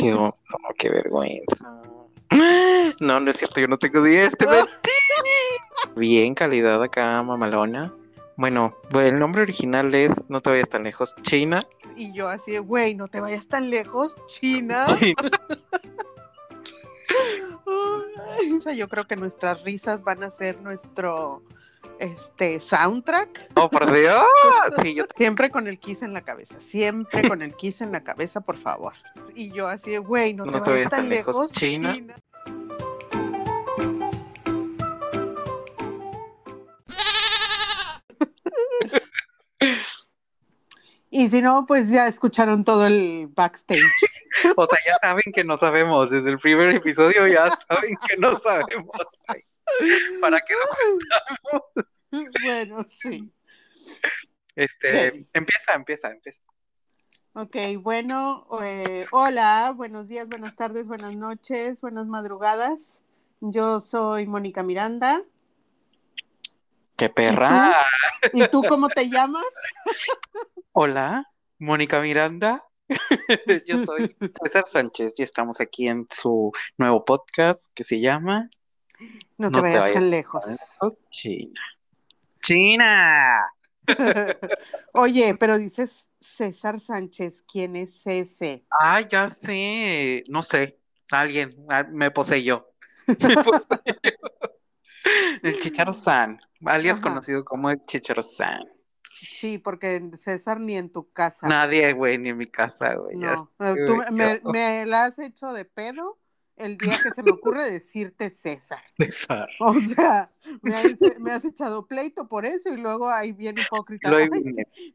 Qué, no, qué vergüenza. No, no es cierto, yo no tengo 10. Te. Bien, calidad acá, mamalona. Bueno, el nombre original es No te vayas tan lejos, China. Y yo así de, güey, no te vayas tan lejos, China. o sea, yo creo que nuestras risas van a ser nuestro este soundtrack. Oh, por Dios. Siempre con el kiss en la cabeza, siempre con el kiss en la cabeza, por favor. Y yo así de, güey, no, te, vayas tan lejos, China. Y si no, pues ya escucharon todo el backstage. o sea, ya saben que no sabemos. Desde el primer episodio ya saben que no sabemos. ¿Para qué lo contamos? Bueno, sí. Este, empieza, empieza, empieza. Ok, bueno, eh, hola, buenos días, buenas tardes, buenas noches, buenas madrugadas. Yo soy Mónica Miranda. ¡Qué perra! ¿Y tú, cómo te llamas? Hola, Mónica Miranda. Yo soy César Sánchez y estamos aquí en su nuevo podcast que se llama No te, vayas, tan lejos. China. China. Oye, pero dices César Sánchez, ¿quién es ese? Ah, ya sé, no sé, alguien ah, me poseyó. El Chicharo San, alias conocido como el Chicharo San. Sí, porque César ni en tu casa. Nadie, güey, ni en mi casa, güey. No, tú me, me, la has hecho de pedo el día que se me ocurre decirte César. César. O sea, me has, echado pleito por eso y luego ahí viene hipócrita.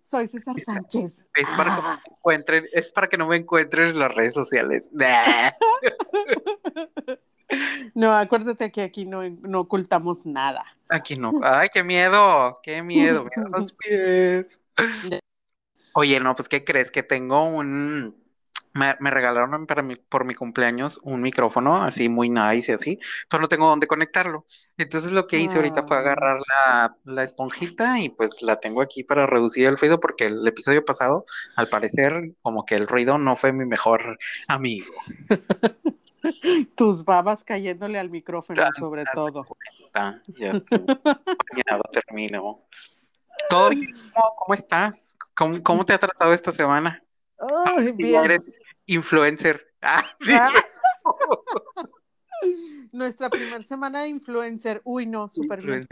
soy César Sánchez. Es para, que no me encuentren, es para que no me encuentren en las redes sociales. No, acuérdate que aquí no, ocultamos nada. Aquí no. Ay, qué miedo, qué miedo. los pies. Oye, no, pues, ¿qué crees? Que tengo un. Me, regalaron para mi, por mi cumpleaños un micrófono así muy nice y así, pero no tengo dónde conectarlo. Entonces lo que hice ahorita fue agarrar la, la, esponjita y pues la tengo aquí para reducir el ruido porque el episodio pasado, al parecer, como que el ruido no fue mi mejor amigo. Tus babas cayéndole al micrófono, sobre todo. ya termino. ¿Todo ¿Cómo, estás? ¿Cómo, te ha tratado esta semana? bien. Eres influencer. Ah, Nuestra primera semana de influencer. Uy, no, súper bien.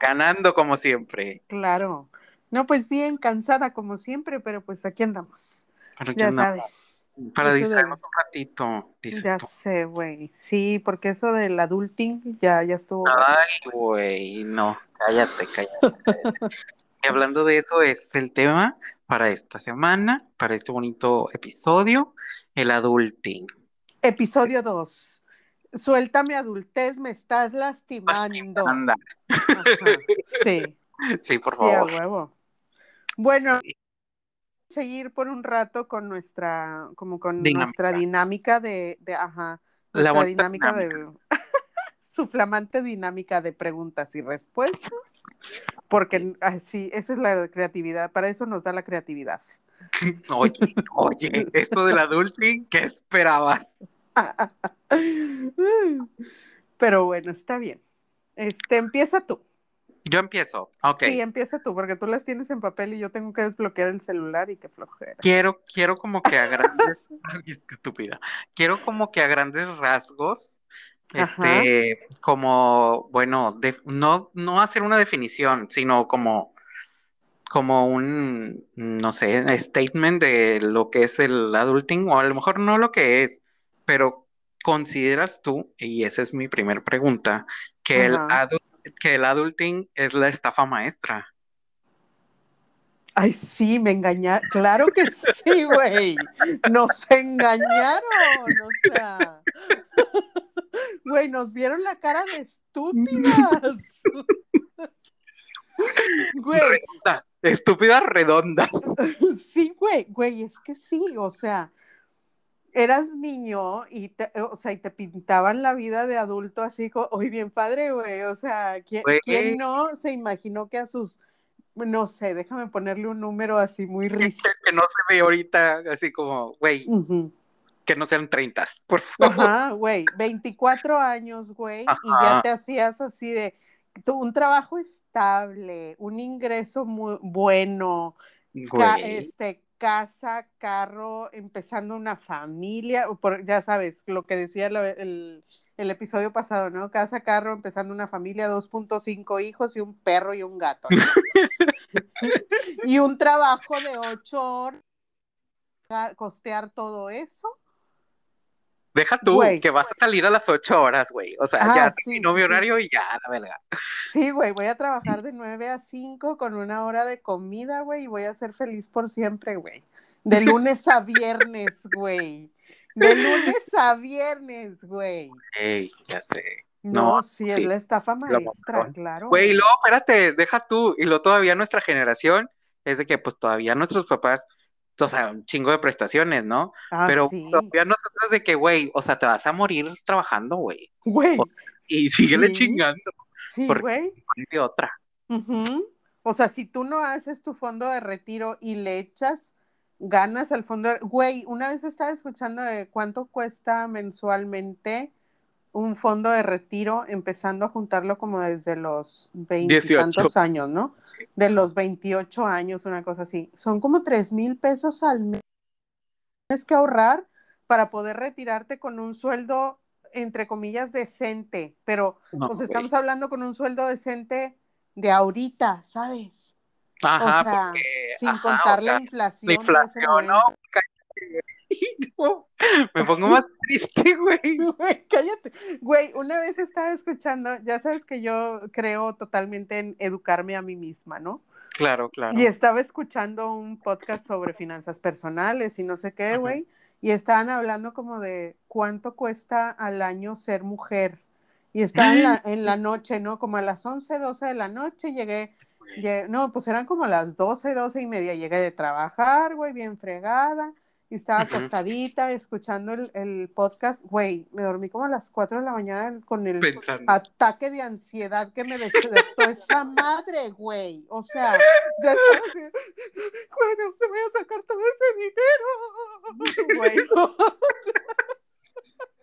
Ganando como siempre. Claro. No, pues bien, cansada como siempre, pero pues aquí andamos. ya sabes. Para distraernos un ratito. Ya sé, güey. Sí, porque eso del adulting ya, ya estuvo. Ay, güey, no, cállate, cállate. y hablando de eso, es el tema para esta semana, para este bonito episodio, el adulting. Episodio 2. Suéltame adultez, me estás lastimando. Sí. Sí, por favor. Sí, a huevo. Bueno, seguir por un rato con nuestra, como con nuestra dinámica de, de ajá, nuestra dinámica, de su flamante dinámica de preguntas y respuestas, porque así, esa es la creatividad, para eso nos da la creatividad. Oye, oye, esto del adulting, ¿qué esperabas? Pero bueno, está bien. Este, empieza tú. Yo empiezo, ok. Sí, empieza tú, porque tú las tienes en papel y yo tengo que desbloquear el celular y qué flojera. Quiero, quiero como que a grandes, estúpida, quiero como que a grandes rasgos, este, como, bueno, no, no hacer una definición, sino como, como un, no sé, statement de lo que es el adulting, o a lo mejor no lo que es, pero ¿consideras tú, y esa es mi primera pregunta, que el adulting que el adulting es la estafa maestra. Ay, sí, me engañaron. Claro que sí, güey. Nos engañaron. O sea. Güey, nos vieron la cara de estúpidas. Güey. Redondas, estúpidas redondas. Sí, güey, güey, es que sí, o sea, eras niño y te, o sea, y te pintaban la vida de adulto así, hoy bien padre, güey, o sea, ¿quién, no se imaginó que a sus, no sé, déjame ponerle un número así muy risa. Que no se ve ahorita, así como, güey, que no sean 30, por favor. Ajá, güey, 24 años, güey, y ya te hacías así de un trabajo estable, un ingreso muy bueno, este, casa, carro, empezando una familia, por, ya sabes, lo que decía el, el, episodio pasado, ¿no? Casa, carro, empezando una familia, 2.5 hijos y un perro y un gato. y un trabajo de 8 horas, costear todo eso Deja tú que vas a salir a las ocho horas, güey. O sea, ya terminó mi horario y ya, la verga. Sí, güey, voy a trabajar de nueve a cinco con una hora de comida, güey, y voy a ser feliz por siempre, güey. De lunes a viernes, güey. De lunes a viernes, güey. Ey, ya sé. No, sí, es la estafa maestra, claro. Güey, y luego, espérate, deja tú. Y luego todavía nuestra generación es de que, pues, todavía nuestros papás o sea, un chingo de prestaciones, ¿no? Ah, Pero todavía nosotros de que, güey, o sea, te vas a morir trabajando, güey. Güey. Y síguele chingando. Sí, güey. De otra. O sea, si tú no haces tu fondo de retiro y le echas ganas al fondo de... Güey, una vez estaba escuchando de cuánto cuesta mensualmente un fondo de retiro, empezando a juntarlo como desde los veintitantos años, ¿no? De los 28 años, una cosa así. Son como tres mil pesos al mes. Tienes que ahorrar para poder retirarte con un sueldo, entre comillas, decente. Pero, pues estamos hablando con un sueldo decente de ahorita, ¿sabes? Ajá, porque, sin contar la inflación. La inflación, ¿no? me pongo más triste, güey. Güey, cállate. Güey, una vez estaba escuchando, ya sabes que yo creo totalmente en educarme a mí misma, ¿no? Claro, claro. Y estaba escuchando un podcast sobre finanzas personales y no sé qué, güey. Y estaban hablando como de cuánto cuesta al año ser mujer. Y estaba en la, en la noche, ¿no? Como a las 11, 12 de la noche llegué, llegué, no, pues eran como las 12, 12 y media. Llegué de trabajar, güey, bien fregada y estaba acostadita escuchando el, podcast, güey, me dormí como a las 4 de la mañana con el ataque de ansiedad que me despertó esa madre, güey. O sea, ya estaba así, güey, te voy a sacar todo ese dinero? Güey.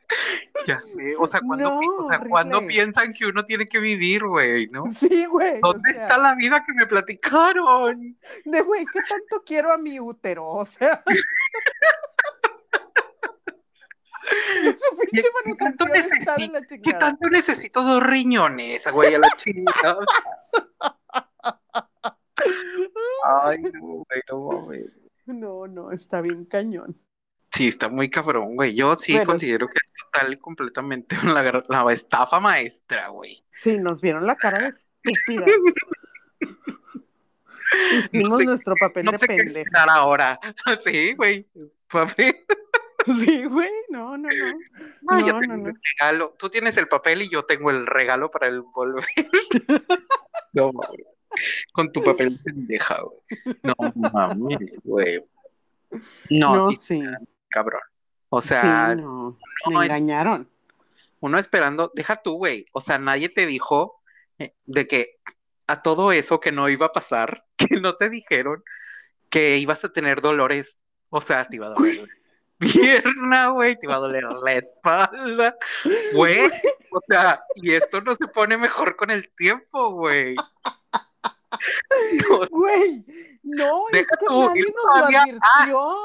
Ya sé, o sea, cuando, o sea, cuando piensan que uno tiene que vivir, güey, ¿no? Sí, güey. ¿Dónde está la vida que me platicaron? De, güey, ¿qué tanto quiero a mi útero? O sea. ¿Qué, tanto necesito, ¿Qué tanto necesito dos riñones, güey, a la chingada? Ay, no, güey, no No, no, está bien cañón. Sí, está muy cabrón, güey. Yo sí considero que es total y completamente la, estafa maestra, güey. Sí, nos vieron la cara de estúpidas. Hicimos nuestro papel no de sé qué ahora. Sí, güey. Papi. Sí, güey, no, no, no. No, yo tengo no, el regalo. Tú tienes el papel y yo tengo el regalo para el volver. no, Con tu papel pendeja, güey. No mames, güey. No, sí cabrón. O sea, no, me engañaron. uno esperando, deja tú, güey. O sea, nadie te dijo eh, de que a todo eso que no iba a pasar, que no te dijeron que ibas a tener dolores. O sea, te iba a doler la pierna, güey, te iba a doler la espalda, güey. O sea, y esto no se pone mejor con el tiempo, güey. Güey, no, es que nadie nos lo advirtió.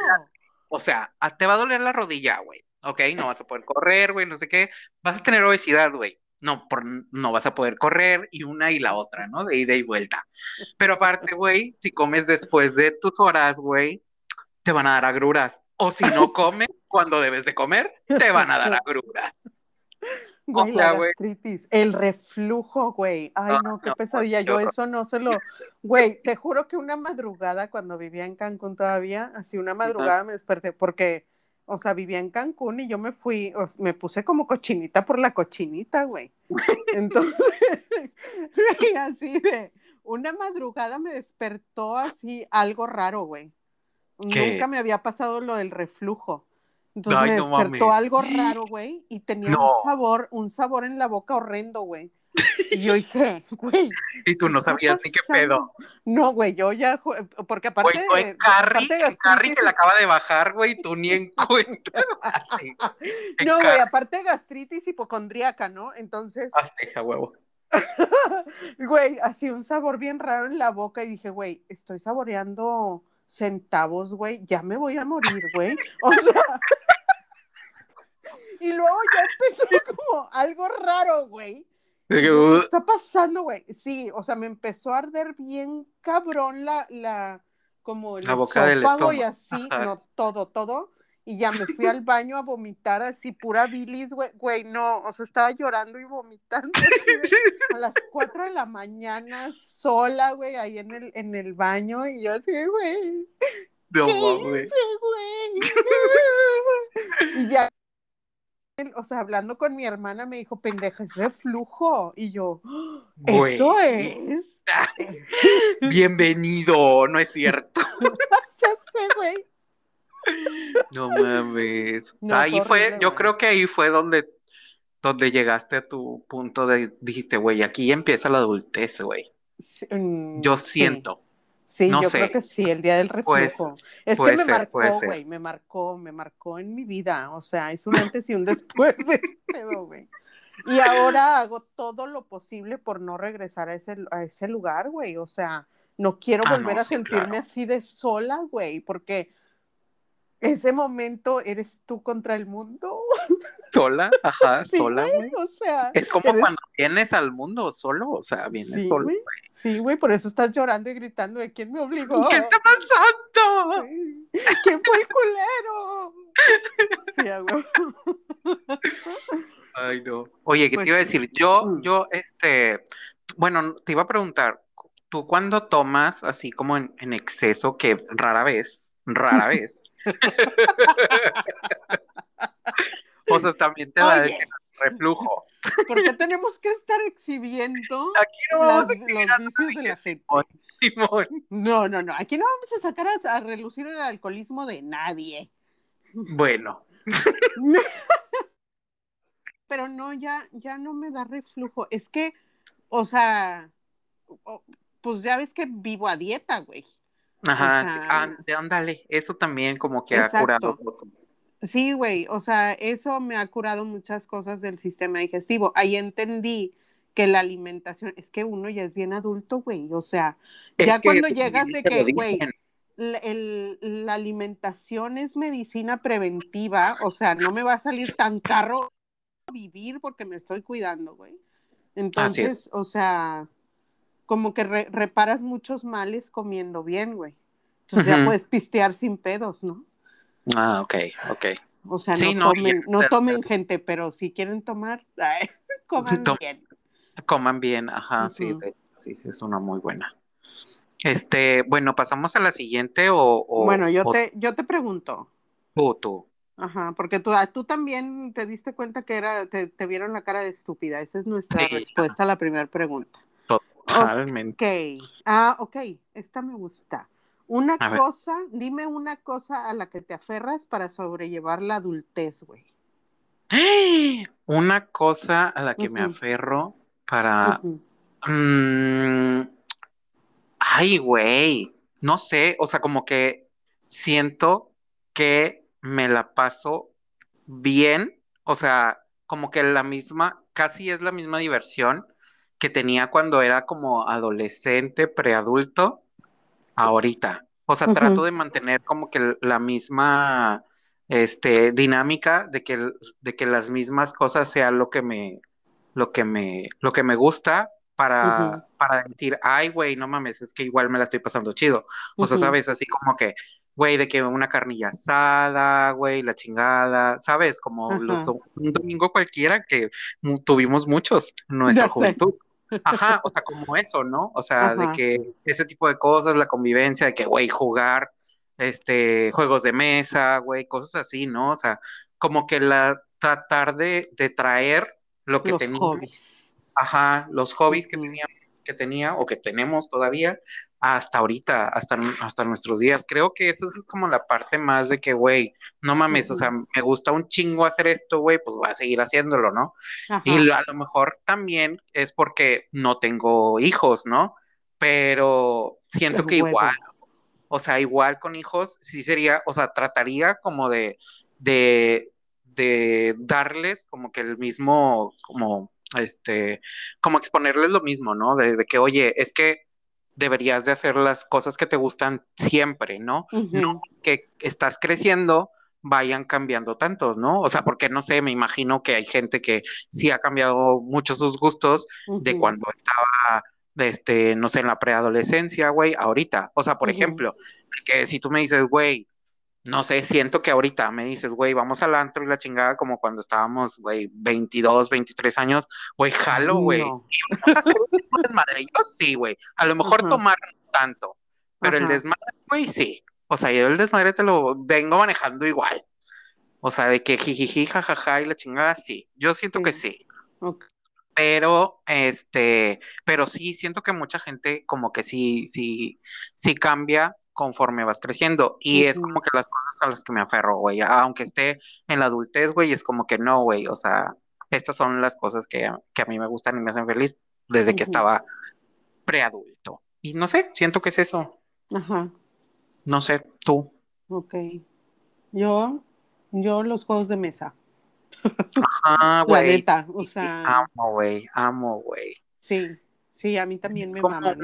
O sea, te va a doler la rodilla, güey. Ok, no vas a poder correr, güey, no sé qué. Vas a tener obesidad, güey. No, por, no vas a poder correr y una y la otra, ¿no? De ida y vuelta. Pero aparte, güey, si comes después de tus horas, güey, te van a dar agruras. O si no comes cuando debes de comer, te van a dar agruras. Güey, la gastritis, el reflujo, güey. Ay, no, qué pesadilla. Yo eso no se lo. Güey, te juro que una madrugada cuando vivía en Cancún todavía, así una madrugada me desperté porque, o sea, vivía en Cancún y yo me fui, me puse como cochinita por la cochinita, güey. Entonces, así de. Una madrugada me despertó así algo raro, güey. Nunca me había pasado lo del reflujo. Entonces me despertó algo raro, güey, y tenía un sabor, un sabor en la boca horrendo, güey. Y yo dije, güey. Y tú no sabías ni qué pedo. No, güey, yo ya, porque aparte. Güey, en Carrie, Carrie se la acaba de bajar, güey, tú ni en cuenta. no, güey, aparte gastritis hipocondríaca, ¿no? Entonces. Ah, huevo. güey, así un sabor bien raro en la boca y dije, güey, estoy saboreando centavos, güey, ya me voy a morir, güey. O sea. y luego ya empezó como algo raro, güey. ¿Qué uh". está pasando, güey? Sí, o sea, me empezó a arder bien cabrón la, la, como el la boca del estómago. y así, no, todo, todo. Y ya me fui al baño a vomitar así, pura bilis, güey, güey, no, o sea, estaba llorando y vomitando a las 4 de la mañana, sola, güey, ahí en el, en el baño, y yo así, güey, no, ¿qué güey? y ya o sea, hablando con mi hermana, me dijo, pendeja, es reflujo. Y yo, ¿eso es? Bienvenido, no es cierto. ya sé, güey. No mames. ahí fue, yo creo que ahí fue donde, donde llegaste a tu punto de, dijiste, güey, aquí empieza la adultez, güey. Mm, yo siento. Sí, yo creo que sí, el día del reflujo. es que me marcó, güey, me marcó, me marcó en mi vida. O sea, es un antes y un después de pedo, güey. Y ahora hago todo lo posible por no regresar a ese, a ese lugar, güey. O sea, no quiero ah, volver a sentirme así de sola, güey, porque ese momento eres tú contra el mundo. Sola, ajá, sola, güey. O sea, es como cuando vienes al mundo solo, o sea, vienes solo. Güey. Sí, güey, por eso estás llorando y gritando de quién me obligó. ¿Qué está pasando? ¿Quién fue el culero? Sí, güey. Ay, no. Oye, ¿qué te iba a pues decir? Yo, mm. yo, este, bueno, te iba a preguntar, tú cuando tomas así como en, en exceso, que rara vez, rara vez, o sea, también te da de reflujo. ¿Por qué tenemos que estar exhibiendo los vicios de la gente? No, no, no. Aquí no vamos a sacar a, relucir el alcoholismo de nadie. Bueno. Pero no, ya, ya no me da reflujo. Es que, o sea, pues ya ves que vivo a dieta, güey. Ajá, sí, ándale, eso también como que ha curado cosas. Sí, güey, o sea, eso me ha curado muchas cosas del sistema digestivo. Ahí entendí que la alimentación, es que uno ya es bien adulto, güey, o sea, ya cuando llegas de que, güey, la, alimentación es medicina preventiva, o sea, no me va a salir tan caro vivir porque me estoy cuidando, güey. Entonces, o sea, como que reparas muchos males comiendo bien, güey. Entonces ya puedes pistear sin pedos, ¿no? Ah, ok, ok. O sea, no, tomen, no tomen gente, pero si quieren tomar, coman bien. Coman bien, ajá, sí, sí, sí, es una muy buena. Este, bueno, pasamos a la siguiente o... bueno, yo, Te, yo te pregunto. Tú, tú. Ajá, porque tú, ah, tú también te diste cuenta que era, te, vieron la cara de estúpida. Esa es nuestra respuesta a la primera pregunta. Totalmente. Ok. Ah, ok. Esta me gusta. Una cosa, dime una cosa a la que te aferras para sobrellevar la adultez, güey. Una cosa a la que me aferro para. Mm, ay, güey. No sé, o sea, como que siento que me la paso bien, o sea, como que la misma, casi es la misma diversión que tenía cuando era como adolescente, preadulto, ahorita. O sea, trato de mantener como que la misma este, dinámica de que, de que las mismas cosas sean lo que me, lo que me, lo que me gusta para, para decir, ay, güey, no mames, es que igual me la estoy pasando chido. O sea, sabes, así como que, güey, de que una carnilla asada, güey, la chingada, ¿sabes? Como los, un domingo cualquiera que tuvimos muchos en nuestra juventud. Ajá, o sea, como eso, ¿no? O sea, de que ese tipo de cosas, la convivencia, de que, güey, jugar, este, juegos de mesa, güey, cosas así, ¿no? O sea, como que la, tratar de, de traer lo que los Hobbies. Ajá, los hobbies que teníamos que tenía o que tenemos todavía hasta ahorita, hasta, hasta nuestros días. Creo que eso es como la parte más de que, güey, no mames, o sea, me gusta un chingo hacer esto, güey, pues voy a seguir haciéndolo, ¿no? Y a lo mejor también es porque no tengo hijos, ¿no? Pero siento que igual, o sea, igual con hijos, sí sería, o sea, trataría como de, de, de darles como que el mismo, como este, como exponerles lo mismo, ¿no? De, que, oye, es que deberías de hacer las cosas que te gustan siempre, ¿no? No que estás creciendo, vayan cambiando tanto, ¿no? O sea, porque no sé, me imagino que hay gente que sí ha cambiado mucho sus gustos de cuando estaba, este, no sé, en la preadolescencia, güey, ahorita. O sea, por ejemplo, que si tú me dices, güey, no sé, siento que ahorita me dices, güey, vamos al antro y la chingada como cuando estábamos, güey, 22, 23 años, güey, jalo, güey. Yo sí, güey. A lo mejor tomar tanto, pero el desmadre, güey, sí. O sea, yo el desmadre te lo vengo manejando igual. O sea, de que jijiji, jajaja y la chingada, sí. Yo siento que sí. Pero, este, pero sí, siento que mucha gente como que sí, sí, sí cambia conforme vas creciendo. Y es como que las cosas a las que me aferro, güey. Aunque esté en la adultez, güey, es como que no, güey. O sea, estas son las cosas que, a mí me gustan y me hacen feliz desde que estaba preadulto. Y no sé, siento que es eso. Ajá. No sé, tú. Ok. Yo, yo los juegos de mesa. Ajá, güey. o sea. Amo, güey, amo, güey. Sí, sí, a mí también me mama,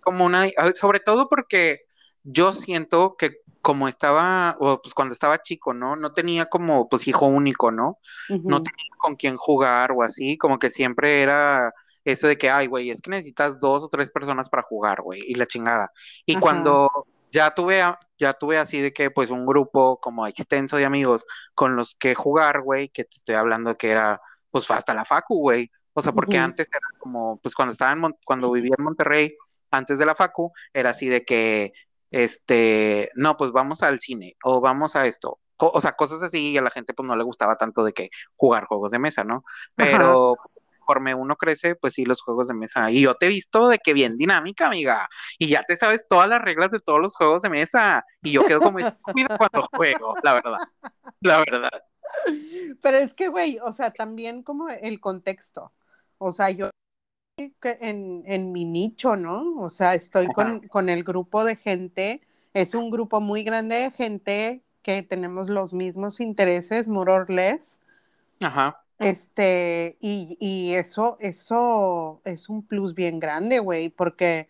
Como una, sobre todo porque yo siento que como estaba, o pues cuando estaba chico, ¿no? No tenía como, pues hijo único, ¿no? No tenía con quién jugar o así, como que siempre era eso de que, ay, güey, es que necesitas dos o tres personas para jugar, güey, y la chingada. Y cuando ya tuve, ya tuve así de que, pues, un grupo como extenso de amigos con los que jugar, güey, que te estoy hablando que era, pues, hasta la facu, güey. O sea, porque antes era como, pues, cuando estaba en, cuando vivía en Monterrey, antes de la facu, era así de que este, no, pues vamos al cine o vamos a esto. O, sea, cosas así y a la gente pues no le gustaba tanto de que jugar juegos de mesa, ¿no? Pero conforme uno crece, pues sí, los juegos de mesa. Y yo te he visto de que bien dinámica, amiga. Y ya te sabes todas las reglas de todos los juegos de mesa. Y yo quedo como estúpida cuando juego, la verdad. La verdad. Pero es que, güey, o sea, también como el contexto. O sea, yo en, en mi nicho, ¿no? O sea, estoy con, con, el grupo de gente, es un grupo muy grande de gente que tenemos los mismos intereses, more or less. Ajá. Este, y, y eso, eso es un plus bien grande, güey, porque,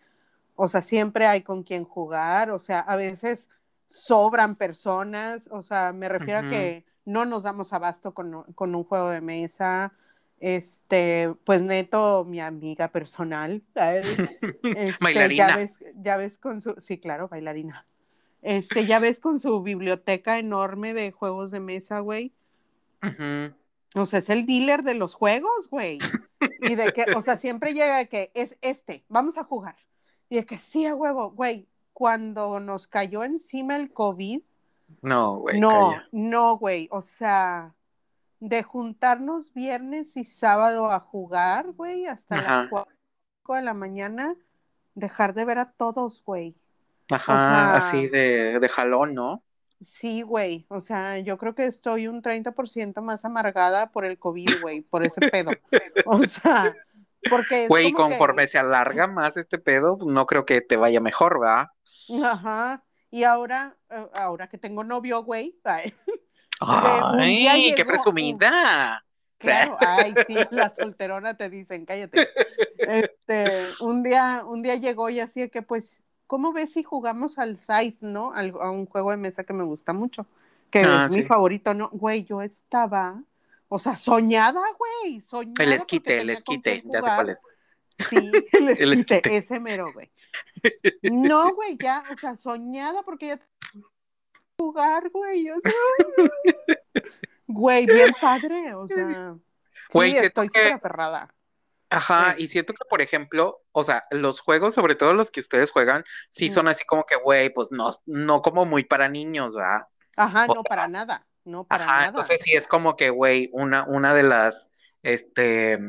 o sea, siempre hay con quien jugar, o sea, a veces sobran personas, o sea, me refiero a que no nos damos abasto con, con un juego de mesa, este, pues Neto, mi amiga personal. Este, bailarina. Ya ves, ya ves con su, sí, claro, bailarina. Este, ya ves con su biblioteca enorme de juegos de mesa, güey. O sea, es el dealer de los juegos, güey. Y de que, o sea, siempre llega de que es este, vamos a jugar. Y de que sí, a huevo, güey, cuando nos cayó encima el COVID. No, güey. No, no, güey, o sea, de juntarnos viernes y sábado a jugar, güey, hasta las 4 de la mañana, dejar de ver a todos, güey. Ajá, así de, de jalón, ¿no? Sí, güey, o sea, yo creo que estoy un 30% más amargada por el COVID, güey, por ese pedo. o sea, porque... Güey, conforme se alarga más este pedo, no creo que te vaya mejor, ¿va? Ajá, y ahora, eh, ahora que tengo novio, güey, ¡Ay, qué presumida! Claro, ay, sí, la solterona te dicen, cállate. Este, un día, un día llegó y así que, pues, ¿cómo ves si jugamos al site, no? a un juego de mesa que me gusta mucho, que ah, es mi favorito, ¿no? Güey, yo estaba, o sea, soñada, güey, soñada. El esquite, el esquite, ya sé cuál es. Sí, el esquite, ese mero, güey. No, güey, ya, o sea, soñada porque ya jugar, güey. O sea, güey, bien padre, o sea. Güey, sí, estoy súper aferrada. Ajá, y siento que, por ejemplo, o sea, los juegos, sobre todo los que ustedes juegan, sí son así como que, güey, pues no, no como muy para niños, ¿verdad? Ajá, no para nada, no para ajá, nada. Entonces sí es como que, güey, una, una de las, este,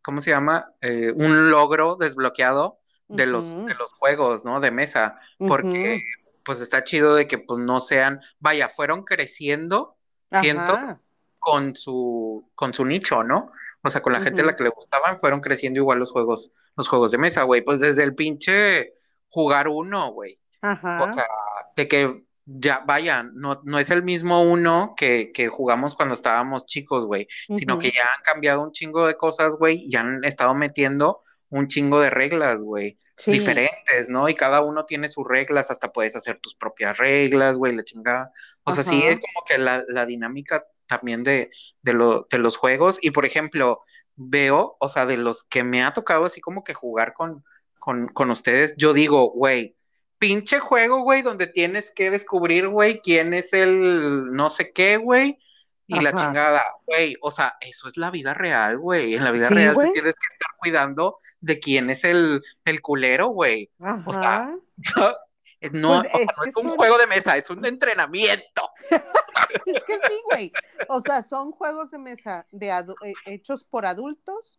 ¿cómo se llama? Eh, un logro desbloqueado de los, de los juegos, ¿no? De mesa, porque pues está chido de que pues no sean, vaya, fueron creciendo, siento, con su, con su nicho, ¿no? O sea, con la gente a la que le gustaban, fueron creciendo igual los juegos, los juegos de mesa, güey. Pues desde el pinche jugar uno, güey. O sea, de que ya, vaya, no, no es el mismo uno que, que jugamos cuando estábamos chicos, güey, sino que ya han cambiado un chingo de cosas, güey, y han estado metiendo un chingo de reglas, güey, diferentes, ¿no? Y cada uno tiene sus reglas, hasta puedes hacer tus propias reglas, güey, la chingada. O sea, sí es como que la, la dinámica también de, de, lo, de los juegos. Y por ejemplo, veo, o sea, de los que me ha tocado así como que jugar con, con, con ustedes, yo digo, güey, pinche juego, güey, donde tienes que descubrir, güey, quién es el no sé qué, güey, y la chingada, güey, o sea, eso es la vida real, güey. En la vida real te tienes que estar cuidando de quién es el, el culero, güey. O sea, no, pues es, un juego de mesa, es un entrenamiento. es que sí, güey. O sea, son juegos de mesa de eh, hechos por adultos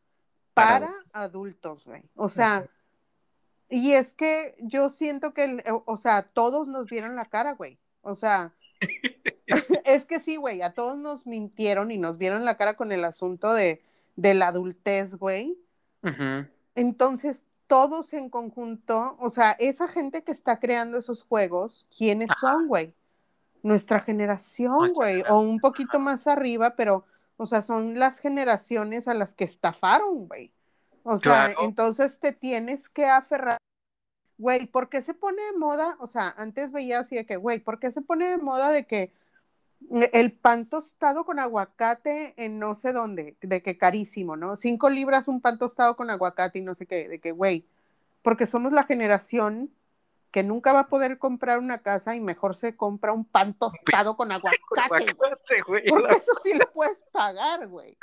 para, adultos, güey. O sea, y es que yo siento que, o sea, todos nos vieron la cara, güey. O sea, es que sí, güey, a todos nos mintieron y nos vieron la cara con el asunto de, de la adultez, güey. Entonces, todos en conjunto, o sea, esa gente que está creando esos juegos, ¿quiénes son, güey? Nuestra generación, güey, o un poquito más arriba, pero, o sea, son las generaciones a las que estafaron, güey. O sea, entonces te tienes que aferrar güey, ¿por qué se pone de moda? O sea, antes veía así de que, güey, ¿por qué se pone de moda de que el pan tostado con aguacate en no sé dónde, de que carísimo, ¿no? Cinco libras un pan tostado con aguacate y no sé qué, de que, güey, porque somos la generación que nunca va a poder comprar una casa y mejor se compra un pan tostado con aguacate, güey. Porque eso sí lo puedes pagar, güey.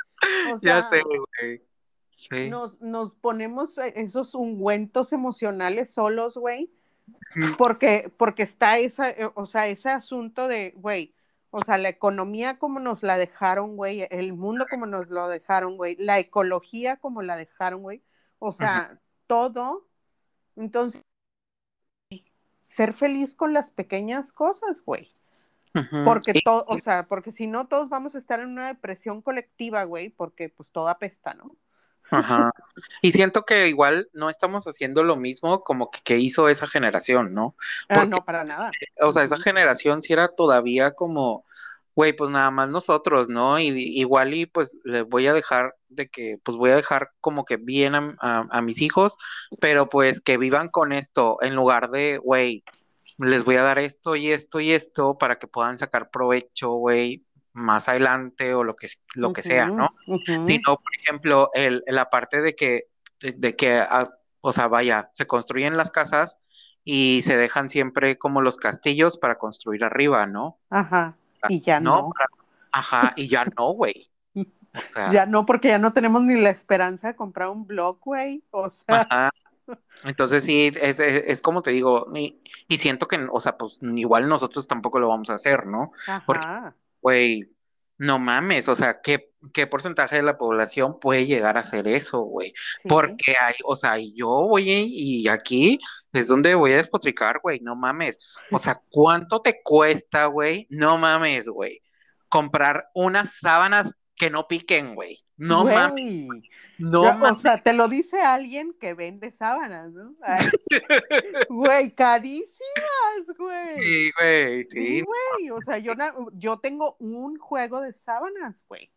O sea, ya sé, güey. Nos, nos ponemos e, esos ungüentos emocionales solos, güey, porque, porque está esa, eh, o sea, ese asunto de, güey, o sea, la economía como nos la dejaron, güey, el mundo como nos lo dejaron, güey, la ecología como la dejaron, güey, o sea, todo. Entonces, ser feliz con las pequeñas cosas, güey. Porque todo, o sea, porque si no, todos vamos a estar en una depresión colectiva, güey, porque pues todo apesta, ¿no? Ajá. Y siento que igual no estamos haciendo lo mismo como que, hizo esa generación, ¿no? ah, no, para nada. O sea, esa generación sí era todavía como, güey, pues nada más nosotros, ¿no? Y igual y pues le voy a dejar de que, pues voy a dejar como que bien a, a mis hijos, pero pues que vivan con esto en lugar de, güey, les voy a dar esto y esto y esto para que puedan sacar provecho, güey, más adelante o lo que, lo que sea, ¿no? Sino, por ejemplo, el, la parte de que, de, que, ah, o sea, vaya, se construyen las casas y se dejan siempre como los castillos para construir arriba, ¿no? Ajá, ah, y ya no. Ajá, y ya no, güey. ya no, porque ya no tenemos ni la esperanza de comprar un blog, güey. O sea. Ajá. Entonces sí, es, es, como te digo, y, y, siento que, o sea, pues igual nosotros tampoco lo vamos a hacer, ¿no? Ajá güey, no mames, o sea, ¿qué, ¿qué porcentaje de la población puede llegar a hacer eso, güey? Porque hay, o sea, yo voy y aquí es donde voy a despotricar, güey, no mames. O sea, ¿cuánto te cuesta, güey? No mames, güey. Comprar unas sábanas que no piquen, güey. No mames. No mames. O sea, te lo dice alguien que vende sábanas, ¿no? Güey, carísimas, güey. Sí, güey, sí. güey. O sea, yo, yo tengo un juego de sábanas, güey.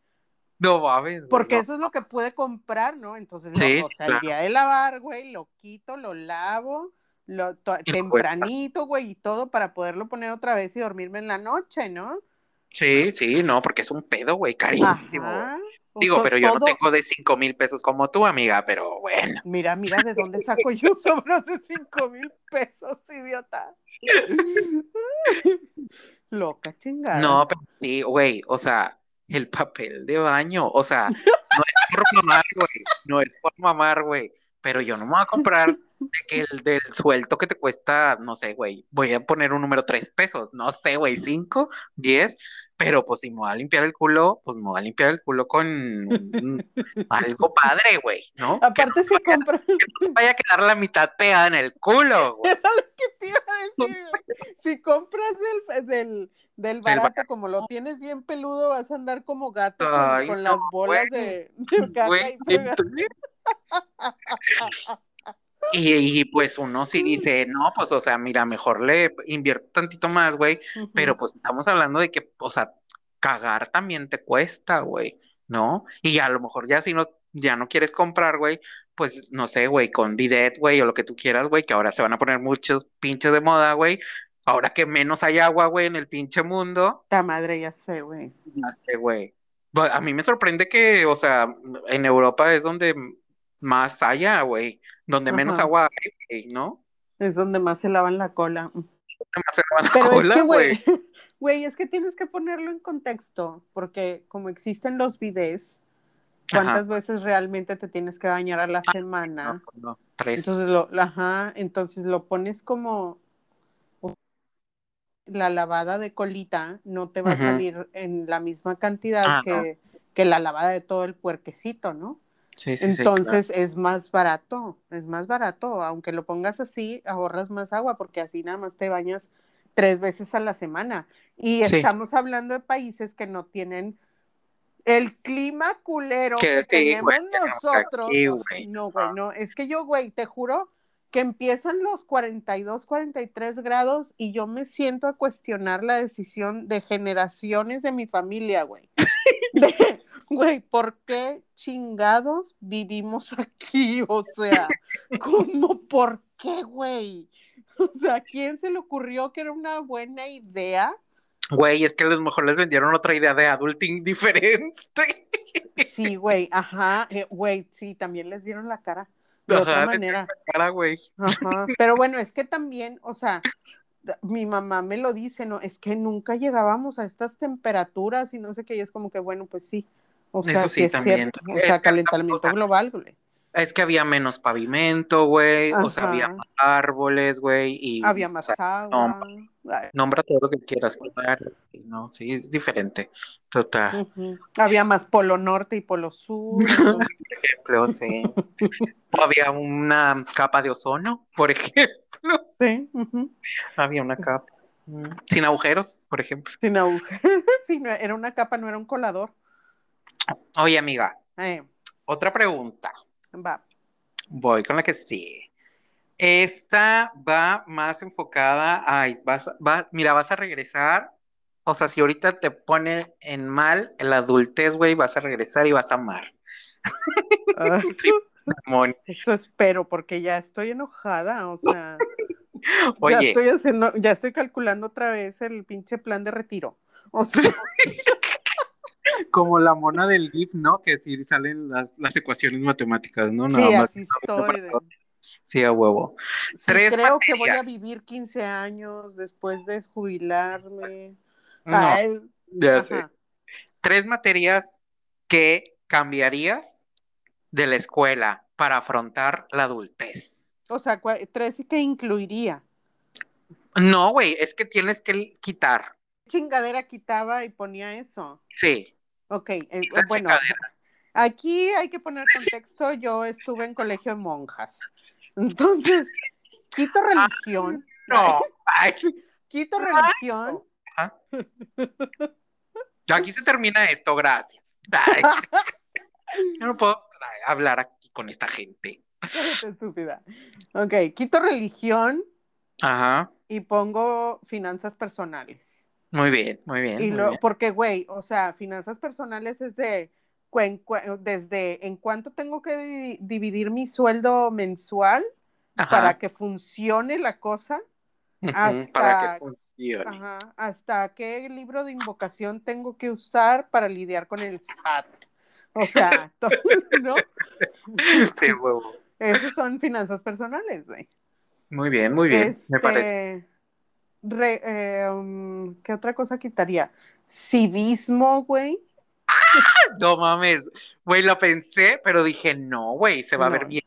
No mames. Porque eso es lo que puede comprar, ¿no? Entonces, o sea, el día de lavar, güey, lo quito, lo lavo, lo tempranito, güey, y todo para poderlo poner otra vez y dormirme en la noche, ¿no? Sí, sí, no, porque es un pedo, güey, carísimo. Digo, pero yo no tengo de cinco mil pesos como tú, amiga, pero bueno. Mira, mira de dónde saco yo sobros de cinco mil pesos, idiota. Loca chingada. No, pero sí, güey, o sea, el papel de baño, o sea, no es por mamar, güey, no es por mamar, güey, pero yo no me voy a comprar el del suelto que te cuesta, no sé, güey, voy a poner un número tres pesos, no sé, güey, cinco, diez, pero pues si me voy a limpiar el culo, pues me voy a limpiar el culo con algo padre, güey, ¿no? Aparte si compras... Que no vaya a quedar la mitad pegada en el culo, güey. Era lo que te iba a decir. Si compras del, del, del barato, como lo tienes bien peludo, vas a andar como gato con, Ay, con no, las bolas güey. de, de caca y Y, y, pues uno sí dice, no, pues o sea, mira, mejor le invierto tantito más, güey, pero pues estamos hablando de que, o sea, cagar también te cuesta, güey, ¿no? Y a lo mejor ya si no, ya no quieres comprar, güey, pues no sé, güey, con bidet, güey, o lo que tú quieras, güey, que ahora se van a poner muchos pinches de moda, güey, ahora que menos hay agua, güey, en el pinche mundo, Ta madre, ya sé, güey. ya sé, güey. Bu- A mí me sorprende que, o sea, en Europa es donde más haya, güey, donde menos agua hay, güey, ¿no? Es donde más se lavan la cola. Donde más se lavan la Pero es cola, que, güey. güey, es que tienes que ponerlo en contexto, porque como existen los bidés, ¿cuántas veces realmente te tienes que bañar a la semana? No, pues no, tres. Entonces lo, ajá, entonces lo pones como la lavada de colita, no te va a salir en la misma cantidad Ah, que, que la lavada de todo el puerquecito, ¿no? Sí, sí, sí, Entonces es más barato, es más barato, aunque lo pongas así, ahorras más agua porque así nada más te bañas tres veces a la semana. Y estamos hablando de países que no tienen el clima culero Que tenemos güey, nosotros. aquí, güey. No, güey, no, es que yo, güey, te juro que empiezan los 42, 43 grados y yo me siento a cuestionar la decisión de generaciones de mi familia, güey. De, Güey, ¿por qué chingados vivimos aquí? O sea, ¿cómo por qué, güey? O sea, ¿a quién se le ocurrió que era una buena idea? Güey, es que a lo mejor les vendieron otra idea de adulting diferente. Sí, güey, ajá, eh, güey, sí, también les vieron la cara de Ajá, otra manera. Cara, güey. Ajá, pero bueno, es que también, o sea, mi mamá me lo dice, ¿no? Es que nunca llegábamos a estas temperaturas y no sé qué, y es como que, bueno, pues sí. O sea, Eso sí, es también. cierto. O Es sea, que, calentamiento sea, global, güey. Es que había menos pavimento, güey. O sea, había más árboles, güey. Y, Había o más sea, agua. Nombra todo lo que quieras. No, sí, es diferente. Total. Había más polo norte y polo sur. entonces- ejemplo, sí. O había una capa de ozono, por ejemplo. sí. Había una capa. Mm, Sin agujeros, por ejemplo. Sin agujeros. Sí, no, era una capa, no era un colador. Oye, amiga, Eh, otra pregunta. va. Voy con la que sigue. Esta va más enfocada. Ay, vas, a- va, mira, vas a regresar. O sea, si ahorita te pone en mal el adultez, güey, vas a regresar y vas a amar. Ah, Sí, eso espero, porque ya estoy enojada. O sea, ya estoy haciendo, ya estoy calculando otra vez el pinche plan de retiro. O sea, como la mona del GIF, ¿no? Que sí salen las, las ecuaciones matemáticas, ¿no? sí, Nada más. así estoy. de- Sí, a huevo. sí, Tres creo que voy a vivir 15 años después de jubilarme. No, Ay, ya sé. Tres materias que cambiarías de la escuela para afrontar la adultez. O sea, tres y que incluiría. No, güey, es que tienes que quitar. Chingadera quitaba y ponía eso. Sí, Ok, eh, bueno, chingadera. aquí hay que poner contexto. Yo estuve en colegio de monjas. Entonces, quito religión. No, ay, Quito religión. ajá. Aquí se termina esto, gracias. Ay, yo no puedo hablar aquí con esta gente. Estúpida. Ok, quito religión Ajá, y pongo finanzas personales. muy bien, muy bien. Y muy lo, bien. porque, güey, o sea, finanzas personales es de desde en cuánto tengo que di- dividir mi sueldo mensual Ajá, para que funcione la cosa, hasta- para que funcione. ajá, hasta qué libro de invocación tengo que usar para lidiar con el SAT. O sea, ¿no? Sí, huevo. Esos son finanzas personales, güey. Muy bien, muy bien, me Este, parece. re- eh, um, ¿qué otra cosa quitaría? Civismo, güey. no mames. Güey, lo pensé, pero dije, no, güey, se va a ver bien.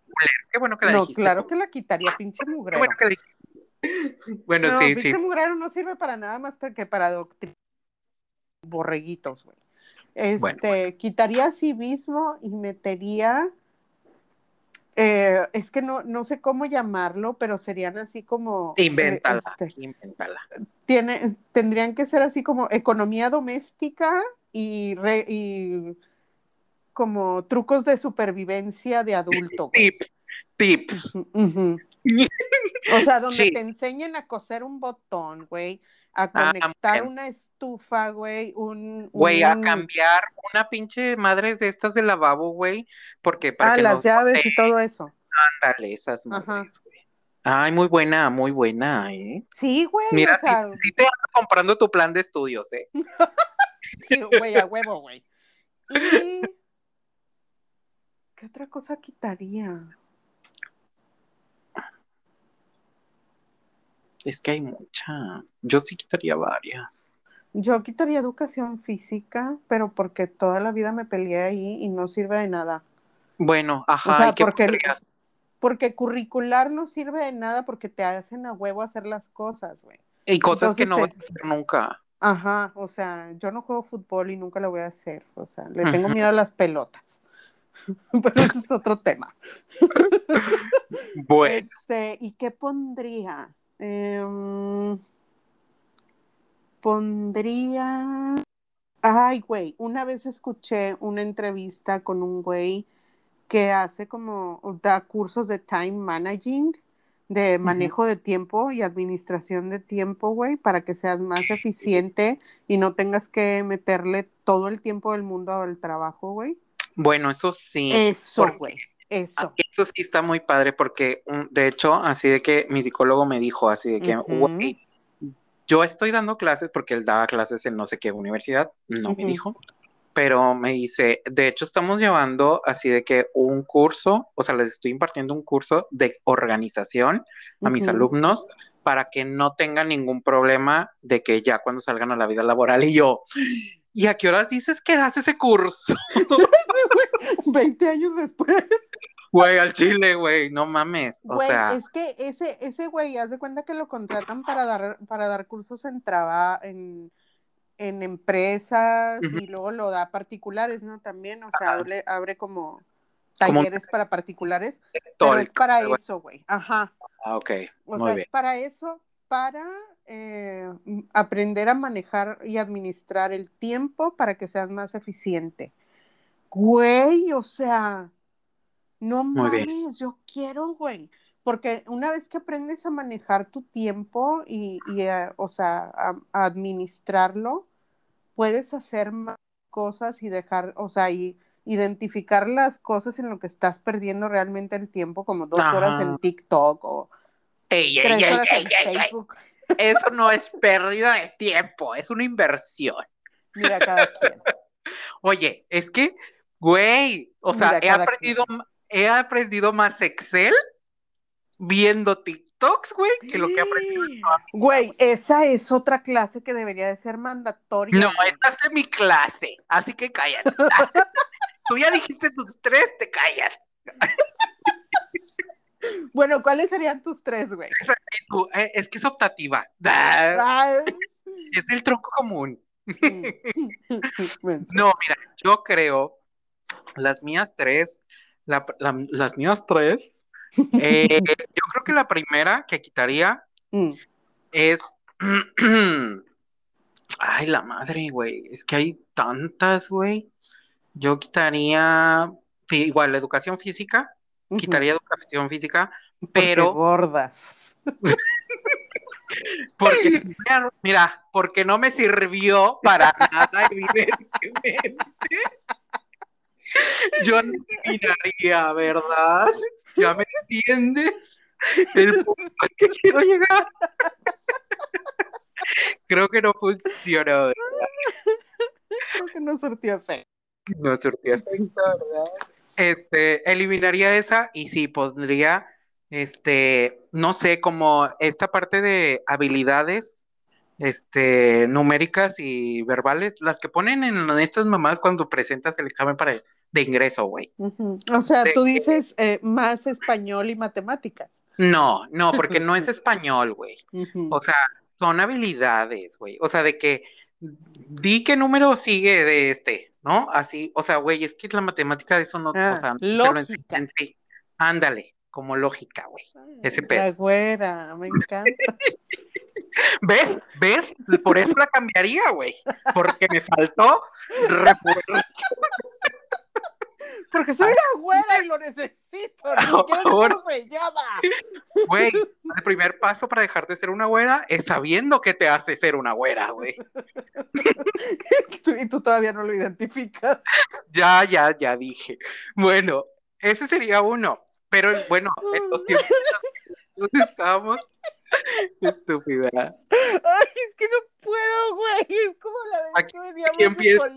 Qué bueno que la no, claro que la quitaría, pinche mugrero. Qué bueno que la dijiste. Bueno, no, sí, pinche mugrero no sirve para nada más que para doctrinar borreguitos, güey. Este, quitaría civismo y metería eh, es que no, no sé cómo llamarlo, pero serían así como. Eh, invéntala, este, Tiene, tendrían que ser así como economía doméstica y, y como trucos de supervivencia de adulto. Tips, tips. o sea, donde te enseñen a coser un botón, güey, a ah, conectar una estufa, güey, un... Güey, a cambiar una pinche madre de estas de lavabo, güey, porque para ah, las llaves y todo eso. Ándale, esas madres, güey. Ay, muy buena, muy buena, ¿eh? Sí, güey. Mira, sí, te vas comprando tu plan de estudios, ¿eh? sí, güey, a huevo, güey. Y... ¿Qué otra cosa quitaría? Es que hay mucha. Yo sí quitaría varias. Yo quitaría educación física, pero porque toda la vida me peleé ahí y no sirve de nada. Bueno, ajá. O sea, porque, porque curricular no sirve de nada porque te hacen a huevo hacer las cosas, güey. Y cosas que no vas a hacer nunca. Ajá, o sea, yo no juego fútbol y nunca lo voy a hacer. O sea, le tengo miedo a las pelotas. Pero ese es otro tema. bueno. Este, ¿y qué pondría? Em, pondría. Ay, güey, una vez escuché una entrevista con un güey que hace como, da cursos de time managing, de manejo de tiempo y administración de tiempo, güey, para que seas más eficiente y no tengas que meterle todo el tiempo del mundo al trabajo, güey. Bueno, eso sí. Eso, güey. Eso. Eso sí está muy padre porque, mm, de hecho, así de que mi psicólogo me dijo, así de que, yo estoy dando clases porque él daba clases en no sé qué universidad, no me dijo, pero me dice, de hecho estamos llevando así de que un curso, o sea, les estoy impartiendo un curso de organización a mis alumnos para que no tengan ningún problema de que ya cuando salgan a la vida laboral y yo, ¿y a qué horas dices que das ese curso? 20 años después. Güey, al chile, güey, no mames. O sea. Es que ese, ese güey, haz de cuenta que lo contratan para dar, para dar cursos en trabajo, en, empresas, y luego lo da a particulares, ¿no? También, o sea, abre, como talleres para particulares, pero es para eso, güey. Ajá. Ah, ok. O sea, es para eso, para eh, aprender a manejar y administrar el tiempo para que seas más eficiente. Güey, o sea, no mames, yo quiero, güey. Porque una vez que aprendes a manejar tu tiempo y, eh, o sea, a, administrarlo, puedes hacer más cosas y dejar, o sea, y identificar las cosas en lo que estás perdiendo realmente el tiempo, como dos horas en TikTok o tres horas en Facebook. Eso no es pérdida de tiempo, es una inversión. Mira, cada quien. Oye, es que, güey, o sea, he aprendido, he aprendido más Excel viendo TikToks, güey, que lo que he aprendido. Güey, esa es otra clase que debería de ser mandatoria. No, esta es mi clase, así que cállate. Tú ya dijiste tus tres, te callas. Bueno, ¿cuáles serían tus tres, güey? Eh, es que es optativa. Es el tronco común. no, mira, yo creo, las mías tres las mías tres. Eh, yo creo que la primera que quitaría mm. es. Ay, la madre, güey. Es que hay tantas, güey. Yo quitaría. Igual, la educación física. Quitaría educación física, pero. gordas. porque, mira, porque no me sirvió para nada, evidentemente. Yo no eliminaría, ¿verdad? ¿Ya me entiendes? El punto al que quiero llegar. Creo que no funcionó. Creo que no surtió efecto. No surtió efecto, ¿verdad? Este, eliminaría esa y sí, pondría, este, no sé, como esta parte de habilidades este, numéricas y verbales, las que ponen en estas mamás cuando presentas el examen para de ingreso, güey. O sea, tú dices eh, más español y matemáticas. No, no, porque no es español, güey. O sea, son habilidades, güey. O sea, de que di qué número sigue de este, ¿no? Así, o sea, güey, es que la matemática de eso no, o ah, sea, lógica. sí. Ándale, como lógica, güey. Ese pedo. La güera, me encanta. ¿Ves? ¿Ves? Por eso la cambiaría, güey. Porque me faltó Porque soy una güera y lo necesito. No quiero sellada. Güey, el primer paso para dejar de ser una güera es sabiendo que te hace ser una güera, güey. y tú todavía no lo identificas. Ya, ya, ya dije. Bueno, ese sería uno. Pero bueno, en los tiempos donde estábamos, estúpida. Ay, es que no puedo, güey. Es como la vez aquí, que veníamos aquí empieza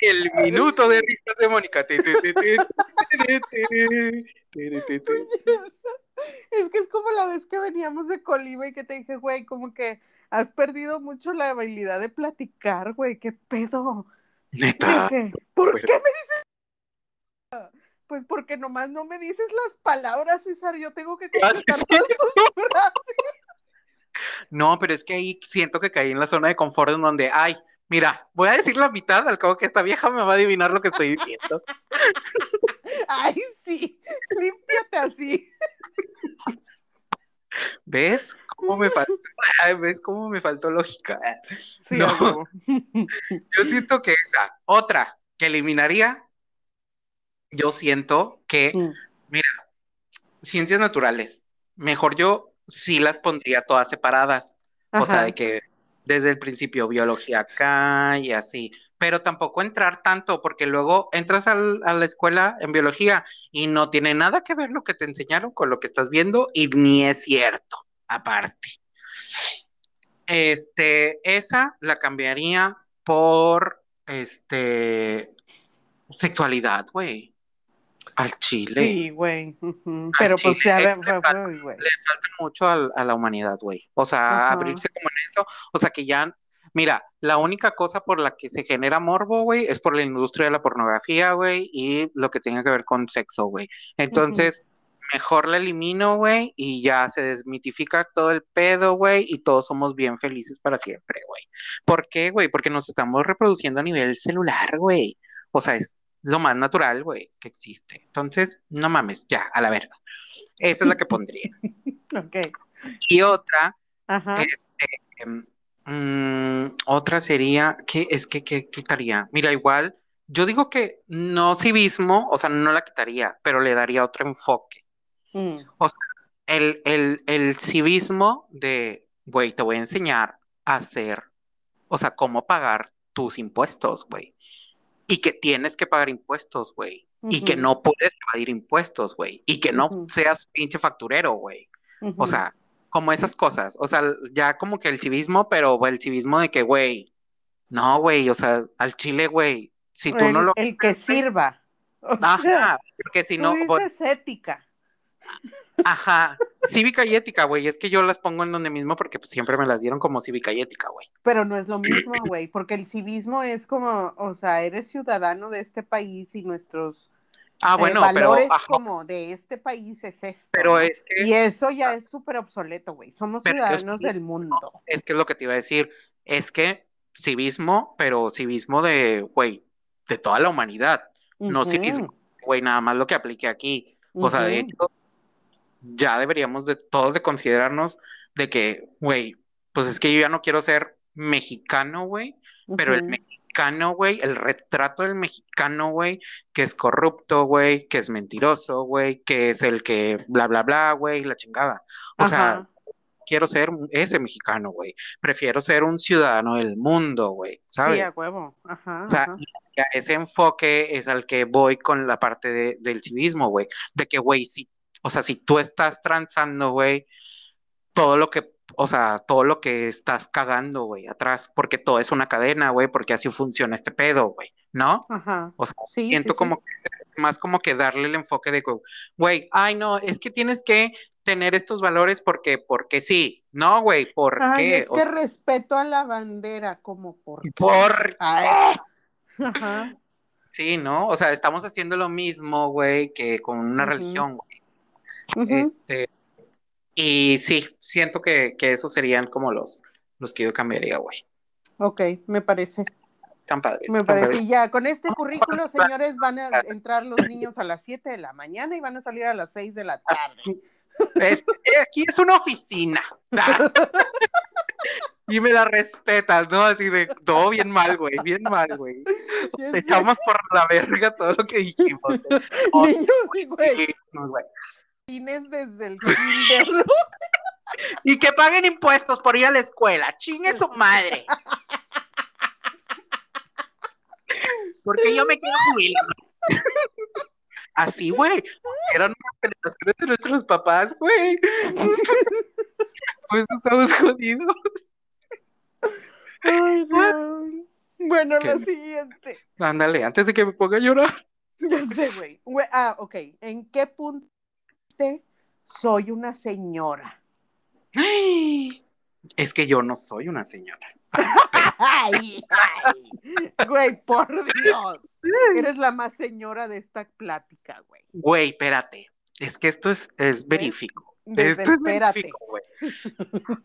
el minuto de risas de Mónica. es que es como la vez que veníamos de Colima y que te dije, güey, como que has perdido mucho la habilidad de platicar, güey. ¿Qué pedo? Neta. ¿Por qué me dices? Pues porque nomás no me dices las palabras, César. Yo tengo que contestar todas tus frases. No, pero es que ahí siento que caí en la zona de confort en donde, ay, mira, voy a decir la mitad, al cabo que esta vieja me va a adivinar lo que estoy diciendo. Ay, sí, límpiate así. ¿Ves cómo me faltó? ¿Ves cómo me faltó lógica? Sí, no. Yo siento que esa, otra que eliminaría, yo siento que, mm. mira, ciencias naturales, mejor yo sí las pondría todas separadas. O sea, de que desde el principio biología acá y así, pero tampoco entrar tanto, porque luego entras a la escuela en biología y no tiene nada que ver lo que te enseñaron con lo que estás viendo y ni es cierto, aparte. Este, esa la cambiaría por, este, sexualidad, güey al Chile. Sí, güey. Pero pues ya le, le, falta, le, falta, mucho a, la humanidad, güey. O sea, abrirse como en eso. O sea, que ya, mira, la única cosa por la que se genera morbo, güey, es por la industria de la pornografía, güey, y lo que tenga que ver con sexo, güey. Entonces, mejor la elimino, güey, y ya se desmitifica todo el pedo, güey, y todos somos bien felices para siempre, güey. ¿Por qué, güey? Porque nos estamos reproduciendo a nivel celular, güey. O sea, es lo más natural, güey, que existe. Entonces, no mames, ya, a la verga. Esa es la que pondría. ok. Y otra, este, mm, otra sería, ¿qué es que qué quitaría? Mira, igual, yo digo que no civismo, o sea, no la quitaría, pero le daría otro enfoque. Mm. O sea, el, el, el civismo de, güey, te voy a enseñar a hacer, o sea, cómo pagar tus impuestos, güey y que tienes que pagar impuestos, güey. Y que no puedes evadir impuestos, güey. Y que no seas pinche facturero, güey. O sea, como esas cosas. O sea, ya como que el civismo, pero el civismo de que, güey, no, güey, o sea, al chile, güey, si tú no lo... El que sirva. O Ajá, porque si no... Dices ética. Ajá, cívica y ética, güey. Es que yo las pongo en donde mismo porque pues, siempre me las dieron como cívica y ética, güey. Pero no es lo mismo, güey, porque el civismo es como, o sea, eres ciudadano de este país y nuestros ah, eh, valores como de este país es esto. Pero es que... Y eso ya es súper obsoleto, güey. Somos ciudadanos del mundo. Es que es lo que te iba a decir. Es que civismo, pero civismo de, güey, de toda la humanidad. No civismo, güey, nada más lo que aplique aquí. O sea, de hecho, ya deberíamos de todos de considerarnos de que, güey, pues es que yo ya no quiero ser mexicano, güey, pero el mexicano, güey, el retrato del mexicano, güey, que es corrupto, güey, que es mentiroso, güey, que es el que bla, bla, bla, güey, la chingada. O sea, quiero ser ese mexicano, güey. Prefiero ser un ciudadano del mundo, güey, ¿sabes? Sí, a huevo. Ajá. O sea, ese enfoque es al que voy con la parte del civismo, güey. De que, güey, si o sea, si tú estás transando, güey, todo lo que, o sea, todo lo que estás cagando, güey, atrás, porque todo es una cadena, güey, porque así funciona este pedo, güey, ¿no? Ajá. O sea, siento como que más como que darle el enfoque de, güey, ay, no, es que tienes que tener estos valores porque, porque sí. No, güey, ¿por qué? Es que respeto a la bandera, como por qué. Por... Ajá. Sí, ¿no? O sea, estamos haciendo lo mismo, güey, que con una religión, güey. Este, y sí, siento que, que esos serían como los, los que yo cambiaría, güey. Ok, me parece. Tan padres. Me parece. Y ya, con este currículo, señores, van a entrar los niños a las 7 de la mañana y van a salir a las 6 de la tarde. Eh, aquí es una oficina. y me la respetas, ¿no? Así de todo bien mal, güey, bien mal, güey. Te echamos por la verga todo lo que dijimos. ¿eh? Niños, güey. Tienes desde el kinder. y que paguen impuestos por ir a la escuela. Chingue su madre. Porque yo me quiero jubilar. Así, güey. Eran unas penetraciones de nuestros papás, güey. pues estamos jodidos. Ay, Bueno, lo siguiente. Ándale, antes de que me ponga a llorar. Ya sé, güey. Ah, ok. ¿En qué punto soy una señora? Es que yo no soy una señora. ay, Güey, por Dios. Eres la más señora de esta plática, güey. Güey, espérate. Es que esto es, es verífico. Esto es verífico, güey.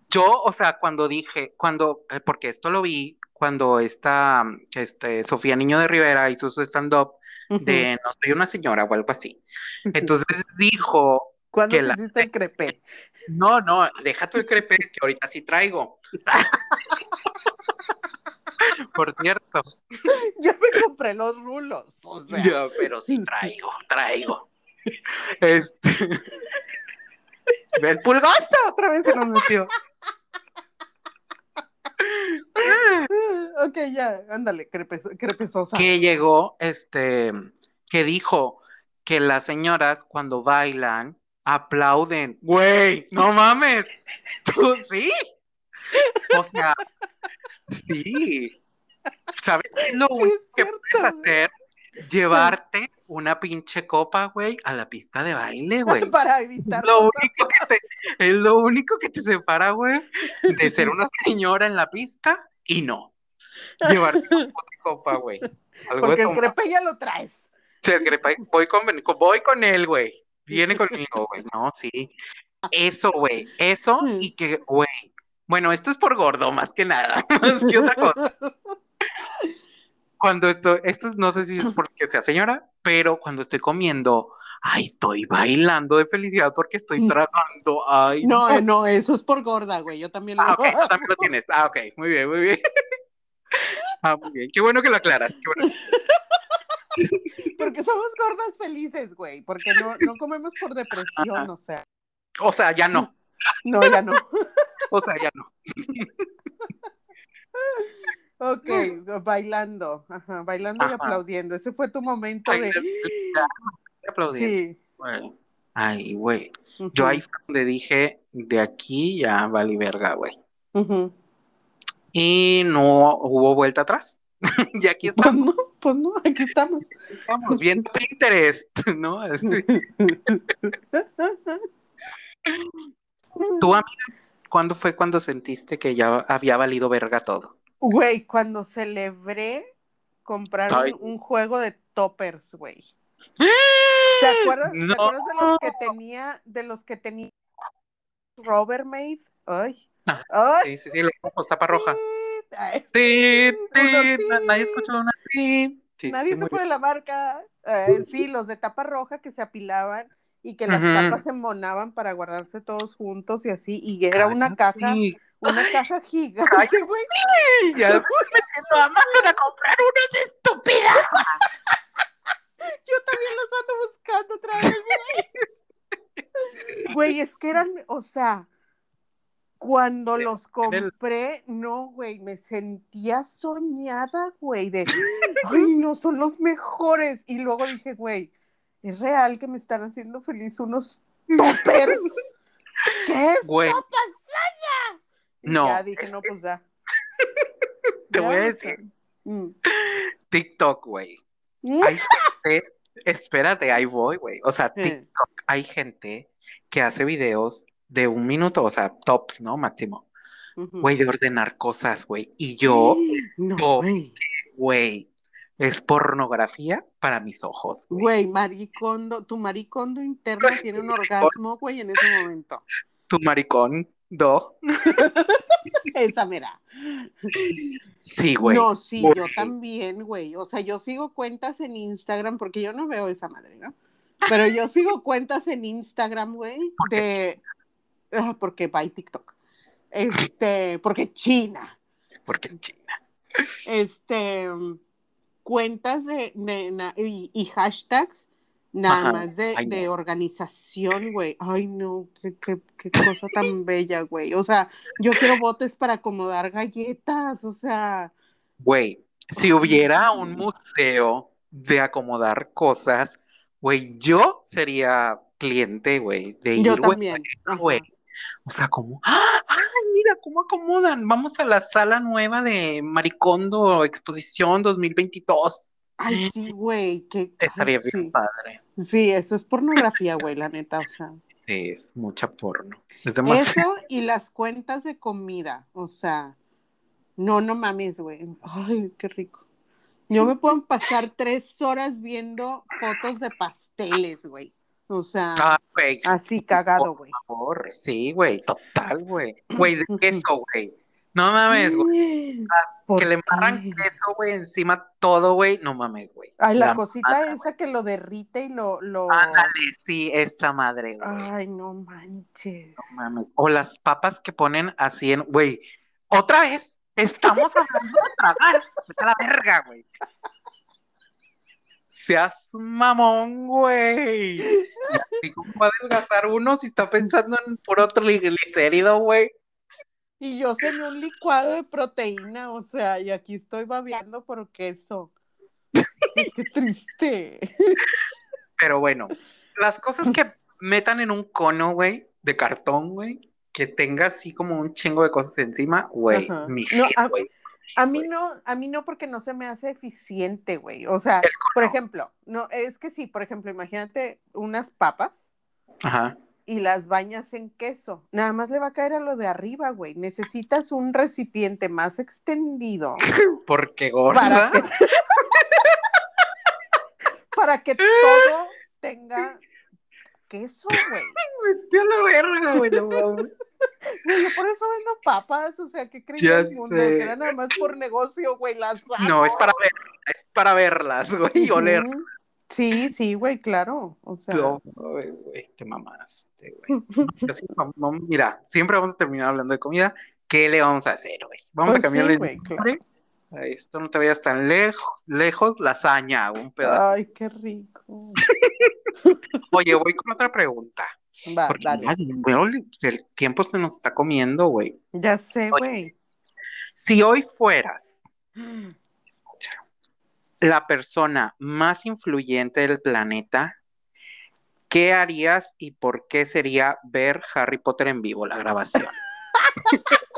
Yo, o sea, cuando dije, cuando, eh, porque esto lo vi cuando esta, este, Sofía Niño de Rivera hizo su stand-up de No soy una señora o algo así. Entonces dijo ¿Cuándo que hiciste el crepe? No, no, deja tu el crepe que ahorita sí traigo. Por cierto. Yo me compré los rulos. O sea. Yo, pero sí traigo, traigo. Este. El pulgoso otra vez se nos metió. ok, ya, ándale, crepesosa. Que llegó, este, que dijo que las señoras cuando bailan aplauden. Güey, no mames. ¿Tú sí? O sea, sí. ¿Sabes qué lo único que puedes hacer? Llevarte una pinche copa, güey, a la pista de baile, güey. Para evitar. Lo único que te, es lo único que te separa, güey, de ser una señora en la pista y no. Llevarte una copa, güey. Porque el crepe ya lo traes. Sí, el crepe, voy con, voy con él, güey. Viene conmigo, güey. No, sí. Eso, güey. Eso y que, güey. Bueno, esto es por gordo, más que nada. Más que otra cosa. Cuando esto, esto no sé si es porque sea señora, pero cuando estoy comiendo, ay, estoy bailando de felicidad porque estoy tragando. Ay, no, no, eso es por gorda, güey. Yo también lo Ah, ok, tú también lo tienes. Ah, ok, muy bien, muy bien. Ah, muy bien. Qué bueno que lo aclaras. Qué bueno. Porque somos gordas felices, güey. Porque no, no comemos por depresión, o sea. O sea, ya no. No, ya no. O sea, ya no. Ok, bailando, ajá, bailando y aplaudiendo. Ese fue tu momento de. Sí. Ay, güey. Yo ahí fue donde dije, de aquí ya vale verga, güey. Y no hubo vuelta atrás. y aquí pues estamos. Pues no, aquí estamos. Estamos viendo Pinterest, ¿no? ¿Tú, amiga, cuándo fue cuando sentiste que ya había valido verga todo? Güey, cuando celebré comprar un, juego de toppers, güey. ¿Te acuerdas, ¿Te acuerdas de los que tenía, de los que tenía Robert? Ay. Ah, Ay. Sí, sí, sí, los ojos, tapa roja. Sí, sí, nadie escuchó una sí. Nadie se fue de la marca. Eh, sí, los de tapa roja que se apilaban y que las tapas se embonaban para guardarse todos juntos y así, y era una caja, una caja gigante, güey. Ya me siento a comprar unos estúpida. Yo también los ando buscando otra vez, güey. Güey, es que eran, o sea, cuando los compré, no, güey, me sentía soñada, güey, de, ay, no, son los mejores. Y luego dije, güey, es real que me están haciendo feliz unos toppers. ¿Qué es güey. No. Ya dije, no, pues ya. Te voy a decir. Mm. TikTok, güey. Hay gente, espérate, ahí voy, güey. O sea. TikTok, hay gente que hace videos de un minuto, o sea, tops, ¿no? Máximo. Güey, de ordenar cosas, güey. Y yo, güey. es pornografía para mis ojos, güey. Güey, maricondo, tu maricondo interno tiene un orgasmo, güey, en ese momento. Tu maricón, do. Esa mera. Sí, güey. No, sí, yo también, güey. O sea, yo sigo cuentas en Instagram porque yo no veo esa madre, ¿no? Pero yo sigo cuentas en Instagram, güey, ¿Por qué de Ah, porque va TikTok. Este, porque China. Porque China. Este cuentas de, de na- y, y hashtags nada Ajá. más de, Ay, de no. organización, güey. Ay, no, qué, qué, qué cosa tan bella, güey. O sea, yo quiero botes para acomodar galletas, o sea, Güey, si hubiera un museo de acomodar cosas, güey, yo sería cliente, güey, de ir, yo también. güey. O sea, como, ¡ah! ¡Ay, mira cómo acomodan! Vamos a la sala nueva de Maricondo Exposición 2022. Ay, sí, güey, que Estaría ay, bien sí. padre. Sí, eso es pornografía, güey, la neta, o sea. Es mucha porno. Es demasiado. Eso y las cuentas de comida, o sea, no, no mames, güey. Ay, qué rico. Yo me puedo pasar tres horas viendo fotos de pasteles, güey. O sea, Ah, así cagado, güey. por favor. Sí, güey, total, güey. Güey, de queso, güey. No mames, güey. ¿Por Que le embarran queso, güey, encima todo, güey. No mames, güey. Ay, la, La cosita esa que lo derrite y lo, lo... Ándale, sí, esa madre, güey. Ay, no manches. No mames. O las papas que ponen así en, güey, otra vez, estamos hablando de tragar. Vete a la verga, güey. Seas mamón, güey. Y así como va a adelgazar uno si está pensando en puro triglicérido, güey. Y yo cené un licuado de proteína, o sea, y aquí estoy babeando por queso. Qué triste. Pero bueno, las cosas que metan en un cono, güey, de cartón, güey, que tenga así como un chingo de cosas encima, güey, mi No, hit, a- mí no, a mí no porque no se me hace eficiente, güey. O sea, por ejemplo, no, es que sí, por ejemplo, imagínate unas papas Ajá. Y las bañas en queso. Nada más le va a caer a lo de arriba, güey. Necesitas un recipiente más extendido Porque para gorda. que, para que todo tenga queso, güey. A la verga, güey, no yo por eso vendo papas, o sea, ¿qué creía Ya el mundo? sé. Que era nada más por negocio, güey, las No, es para ver, es para verlas, güey, y oler. Sí, sí, güey, claro. O sea, No, güey, te mamaste, güey. Vamos- mira, siempre vamos a terminar hablando de comida. ¿Qué le vamos a hacer, güey? Vamos Pues a cambiarle sí, güey, el claro. esto no te vayas tan lejos, lejos, lasaña, un pedazo. Ay, qué rico. Oye, voy con otra pregunta. Va, Porque dale. ya, bueno, pues, el tiempo se nos está comiendo, güey. Ya sé, güey. Si hoy fueras la persona más influyente del planeta, ¿qué harías y por qué sería ver Harry Potter en vivo, la grabación?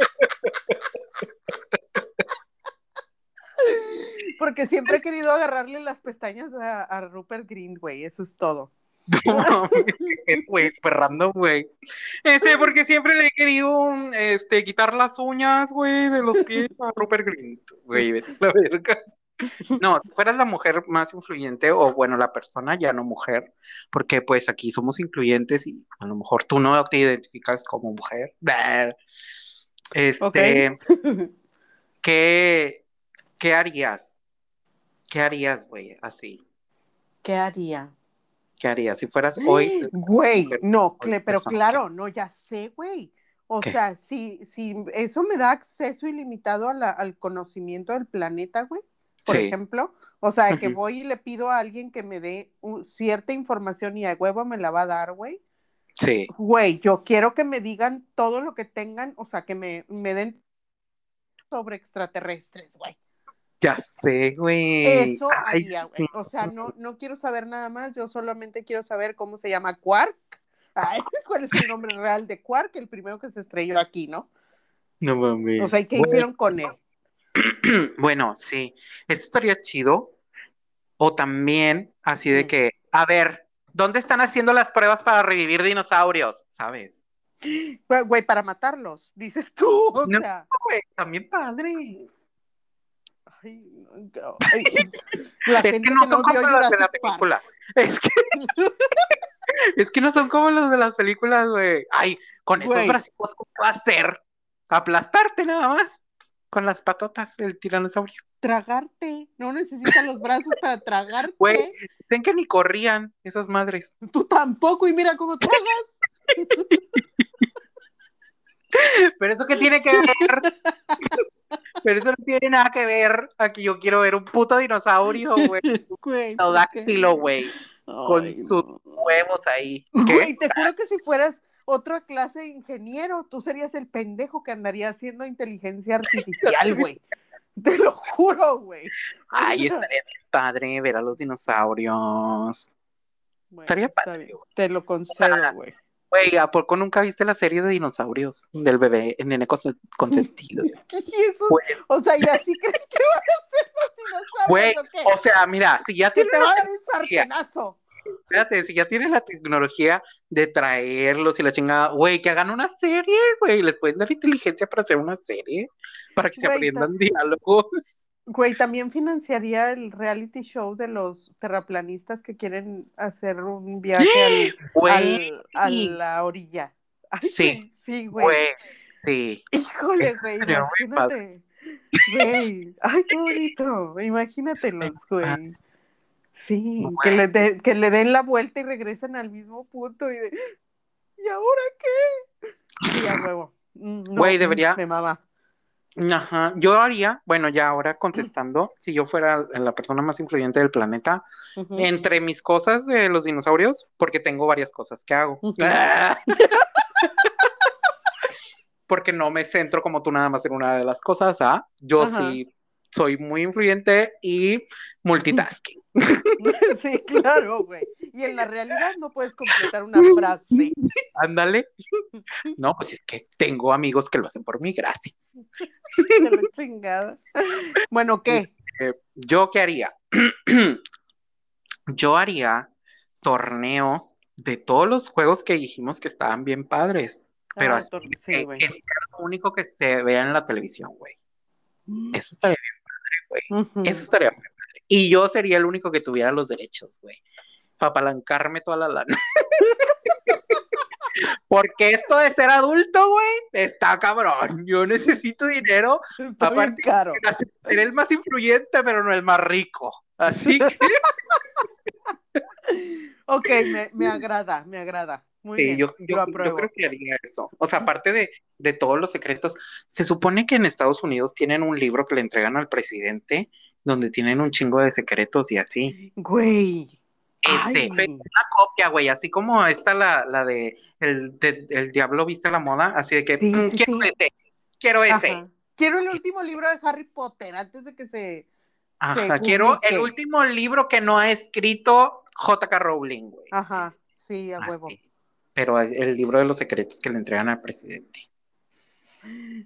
Porque siempre he querido agarrarle las pestañas a, a Rupert Green, güey. Eso es todo. No güey, güey. Este, porque siempre le he querido, este, quitar las uñas, güey, de los pies a Rupert Grint, güey, la verga. No, si fueras la mujer más influyente, o bueno, la persona, ya no mujer, porque pues aquí somos incluyentes y a lo mejor tú no te identificas como mujer. Este, ¿qué, qué harías? ¿Qué harías, güey? Así. ¿Qué haría? ¿Qué harías si fueras hoy? Güey, no, hoy pero persona. claro, no, ya sé, güey. O ¿Qué? sea, si, si eso me da acceso ilimitado a la- al conocimiento del planeta, güey, por Sí. ejemplo, o sea, que voy y le pido a alguien que me dé un- cierta información y a huevo me la va a dar, güey. Sí. Güey, yo quiero que me digan todo lo que tengan, o sea, que me, me den sobre extraterrestres, güey. Ya sé, güey. Eso Ay, haría, güey. O sea, no, no quiero saber nada más, yo solamente quiero saber cómo se llama Quark. Ay, ¿Cuál es el nombre real de Quark? El primero que se estrelló aquí, ¿no? No mames. O sea, ¿y qué hicieron con él? Bueno, sí. Eso estaría chido. O también Así de que, a ver, ¿dónde están haciendo las pruebas para revivir dinosaurios? ¿Sabes? Güey, para matarlos, dices tú, o No, sea. güey, también padres. Ay, no, ay, la Es gente que no son como los de la película. Es que, es que no son como los de las películas, güey. Ay, con esos brazos, ¿cómo va a hacer? Aplastarte nada más. Con las patotas del tiranosaurio. Tragarte, no necesitas los brazos para tragarte. Güey. Dicen que ni corrían esas madres. Tú tampoco, y mira cómo tragas. Pero eso qué tiene que ver. Pero eso no tiene nada que ver. Aquí yo quiero ver un puto dinosaurio, güey. Güey, ¿por Pterodáctilo, qué? güey. Con sus huevos ahí. Güey, te juro que si fueras otra clase de ingeniero, tú serías el pendejo que andaría haciendo inteligencia artificial, güey. Te lo juro, güey. Ay, estaría bien padre ver a los dinosaurios. Bueno, Estaría padre, Te lo concedo, güey. Güey, ¿a poco nunca viste la serie de dinosaurios del bebé en nene conse- consentido? Güey. o sea, ¿y así crees que van a ser los dinosaurios Güey, o sea, mira, si ya te la va a dar un sartenazo. Espérate, si ya tienen la tecnología de traerlos y la chingada, güey, que hagan una serie, güey, les pueden dar inteligencia para hacer una serie, para que se Güey, aprendan diálogos. Güey, también financiaría el reality show de los terraplanistas que quieren hacer un viaje al, Güey, al- a la orilla. Ay, Sí, sí, güey. güey, sí. Híjole, Eso güey, imagínate. Güey, ay, qué bonito. Imagínatelos, güey. Sí, que le, de- que le den la vuelta y regresen al mismo punto y de, ¿y ahora qué? Sí, a huevo. Mm, no, Güey, mm, debería- Me mama. Ajá, yo haría, bueno, ya ahora contestando, si yo fuera la persona más influyente del planeta, entre mis cosas de los dinosaurios, porque tengo varias cosas que hago. Ujú. Porque no me centro como tú nada más en una de las cosas, ¿ah? Yo sí soy muy influyente y multitasking. Sí, claro, güey. Y en la realidad no puedes completar una frase. Ándale. No, pues es que tengo amigos que lo hacen por mí, gracias. De la chingada. Bueno, ¿qué? Eh, ¿yo qué haría? Yo haría torneos de todos los juegos que dijimos que estaban bien padres, pero Ah, así que, sí, güey. que sea lo único que se vea en la televisión, güey. Eso estaría bien, Eso estaría bien padre. Y yo sería el único que tuviera los derechos, güey, para apalancarme toda la lana. Porque esto de ser adulto, güey, está cabrón. Yo necesito dinero Está aparte- caro. ser el más influyente, pero no el más rico. Así que Ok, me, me agrada, me agrada. Muy Sí, bien, yo, yo, creo que haría eso. O sea, aparte de, de todos los secretos, se supone que en Estados Unidos tienen un libro que le entregan al presidente donde tienen un chingo de secretos y así. Güey. Ese, una copia, güey, así como esta la, la de el, de- el Diablo viste la moda, así de que Sí, "Mm, sí, quiero sí. ese, quiero ese. Quiero el último libro de Harry Potter antes de que se. Ajá, se quiero el último libro que no ha escrito J.K. Rowling, güey. Ajá, sí, a Así. Pero el libro de los secretos que le entregan al presidente.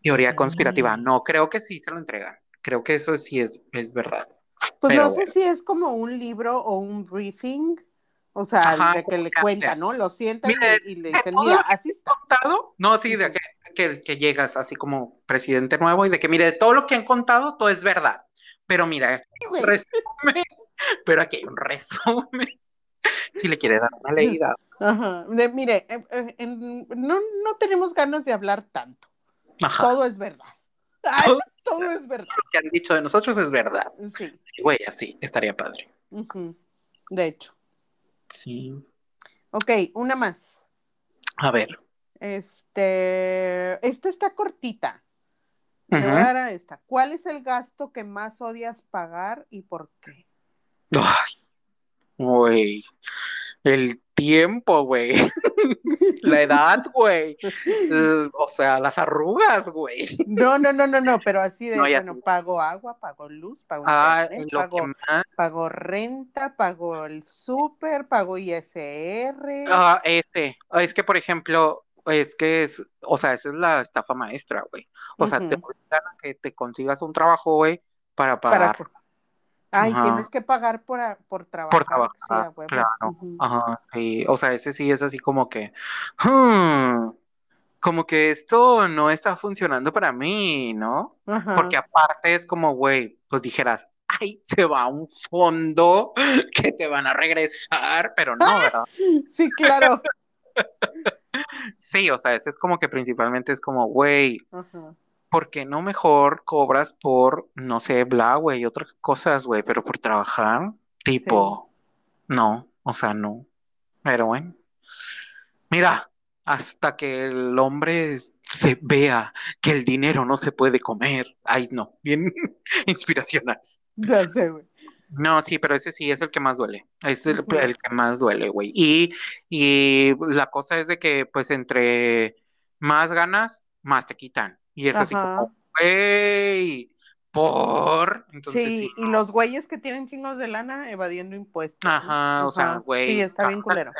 Teoría Sí. conspirativa. No, creo que sí se lo entregan. Creo que eso sí es, es verdad. Pues Pero no sé bueno. si es como un libro o un briefing. O sea, Ajá, de que le cuenta, ¿no? Lo sientan Mire, y, y le dicen, mira, así está. ¿Contado? No, sí, de que, que, que llegas así como presidente nuevo y de que, mire, de todo lo que han contado, todo es verdad. Pero mira, resumen, pero aquí hay un resumen. Si le quiere dar una leída. Ajá. De, mire, eh, eh, en- no, no tenemos ganas de hablar tanto. Ajá. Todo es verdad. Ay, Todo- todo es verdad. Lo que han dicho de nosotros es verdad. Sí. Güey, así, estaría padre. De hecho. Sí. Ok, una más. A ver. Este, esta está cortita. Le voy a Ujú. dar a esta. ¿Cuál es el gasto que más odias pagar y por qué? Ay, güey. El tiempo, güey. La edad, güey. O sea, las arrugas, güey. No, no, no, no, no, pero así de, No, bueno, pago agua, pago luz, pago Ah, internet, lo que pago, más. pago renta, pago el súper, pago ISR. Ah, este. Es que, por ejemplo, es que es, o sea, esa es la estafa maestra, güey. O sea, te obligan a que te consigas un trabajo, güey, para para, Ay, tienes que pagar por, por trabajar. Por trabajar, claro. Ajá, O sea, ese sí es así como que, hmm, como que esto no está funcionando para mí, ¿no? Porque aparte es como, güey, pues dijeras, ay, se va a un fondo que te van a regresar, pero no, ¿verdad? sí, claro. sí, o sea, ese es como que principalmente es como, güey, ¿por qué no mejor cobras por, no sé, bla, güey, otras cosas, güey, pero por trabajar? Tipo, no, o sea, no. Pero bueno. Mira, hasta que el hombre se vea que el dinero no se puede comer. Ay, no, bien inspiracional. Ya sé, güey. No, sí, pero ese sí es el que más duele. Es el, el que más duele, güey. Y, y la cosa es de que, pues, entre más ganas, más te quitan. Y es así como, güey, por. Entonces, sí, y los güeyes que tienen chingos de lana evadiendo impuestos. Ajá, o sea, güey. Sí, está bien culero.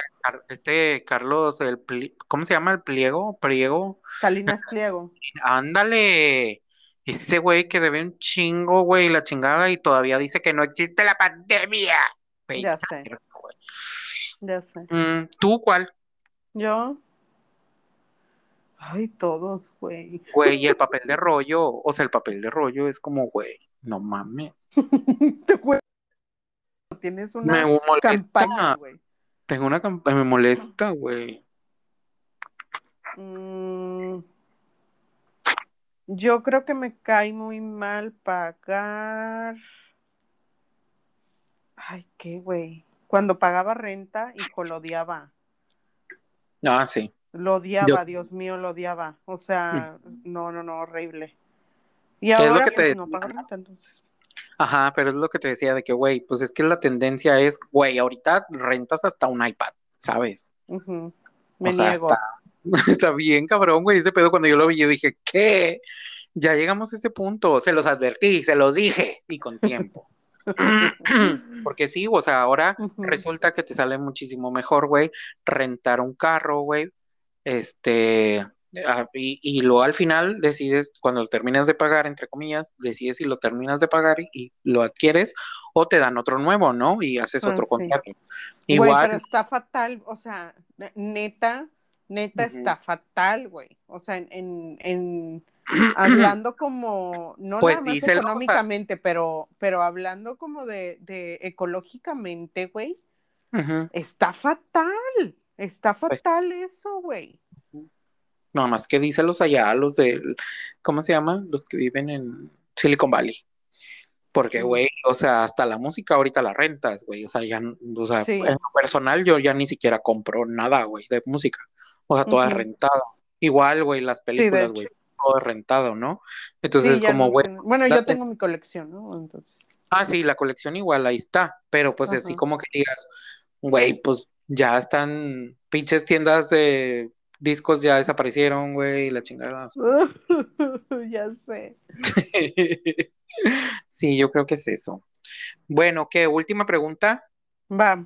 Este Carlos, el ¿cómo se llama el pliego? Priego. Salinas Pliego. Ándale. Ese güey que debe un chingo, güey, la chingada, y todavía dice que no existe la pandemia. ya sé. Ya sé. Mm, ¿Tú cuál? Yo. Ay, todos, güey. Güey, y el papel de rollo, o sea, el papel de rollo es como, güey, no mames. Te Tienes una campaña, güey. Tengo una campaña, me molesta, güey. Mm, yo creo que me cae muy mal pagar. Ay, qué, güey. Cuando pagaba renta, hijo, lo odiaba. Ah, sí. Lo odiaba, Dios mío, lo odiaba. O sea, mm. no, no, no, horrible. Y ahora que pues, no renta, entonces. Ajá, pero es lo que te decía de que, güey, pues es que la tendencia es, güey, ahorita rentas hasta un iPad, ¿sabes? Me niego. Está, bien, cabrón, güey, ese pedo cuando yo lo vi, yo dije, ¿qué? Ya llegamos a ese punto, se los advertí, se los dije, y con tiempo. Porque sí, o sea, ahora resulta que te sale muchísimo mejor, güey, rentar un carro, güey, este, ah, y, luego al final decides, cuando terminas de pagar, entre comillas, decides si lo terminas de pagar y, lo adquieres o te dan otro nuevo, ¿no? Y haces otro ah, contrato. Igual. pero está fatal, o sea, neta, neta está fatal, güey. O sea, en, en, hablando como, no pues nada más económicamente, pero, pero hablando como de, de ecológicamente, güey, está fatal. Está pues fatal eso, güey. Nada más que díselos allá, los del, ¿cómo se llama? Los que viven en Silicon Valley. Porque, güey, o sea, hasta la música ahorita la rentas, güey. O sea, ya, o sea, en lo personal yo ya ni siquiera compro nada, güey, de música. O sea, toda rentada. Igual, güey, las películas, güey, todo rentado, ¿no? Entonces, como, güey. Bueno, yo tengo mi colección, ¿no? Entonces. Ah, sí, la colección igual ahí está. Pero pues así como que digas, güey, pues ya están pinches tiendas de discos ya desaparecieron, güey, la chingada. ya sé. sí, yo creo que es eso. Bueno, ¿qué? Última pregunta. Va.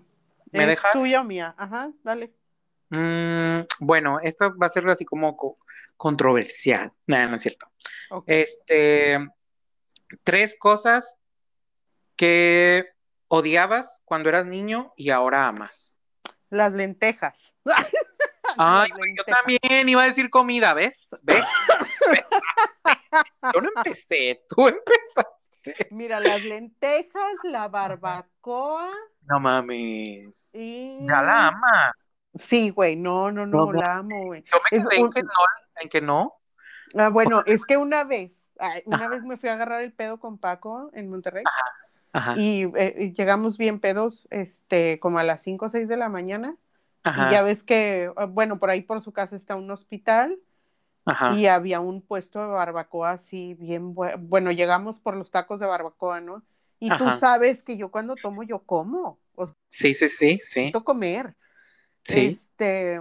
¿Me ¿Es dejas? tuya o mía? Ajá, dale. Mm, bueno, esto va a ser así como controversial. No, no es cierto. Este, tres cosas que odiabas cuando eras niño y ahora amas. Las lentejas. Ay, yo también iba a decir comida, ¿ves? ¿Ves? Yo no empecé, tú empezaste. Mira, las lentejas, la barbacoa. No mames. Ya la amas. Sí, güey, no, no, no, la amo, güey. Yo me quedé en, que no, en que no. Ah, bueno, es que una vez, una vez me fui a agarrar el pedo con Paco en Monterrey. Eh, y llegamos bien pedos, este, como a las 5 o 6 de la mañana. Y ya ves que, ah, bueno, por ahí por su casa está un hospital. Y había un puesto de barbacoa así, bien bueno. llegamos por los tacos de barbacoa, ¿no? Y tú sabes que yo cuando tomo, yo como. sí, sí, sí, sí. comer. Sí. Este,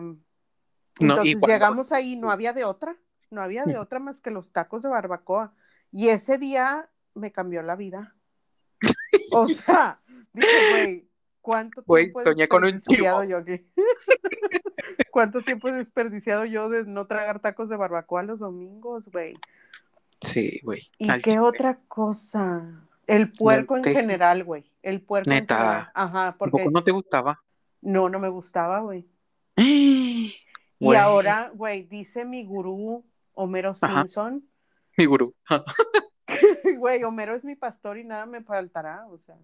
entonces llegamos ahí, no había de otra, no había de otra más que los tacos de barbacoa. Y ese día me cambió la vida. O sea, dije, güey, ¿cuánto tiempo he desperdiciado yo aquí? ¿Cuánto tiempo he desperdiciado yo de no tragar tacos de barbacoa los domingos, güey? Sí, güey. ¿Y qué otra cosa? El puerco en general, güey. El puerco Neta. en general. Ajá, porque. no te gustaba? No, no me gustaba, güey. y ahora, güey, dice mi gurú Homero Simpson. Mi gurú. Güey, Homero es mi pastor y nada me faltará, o sea.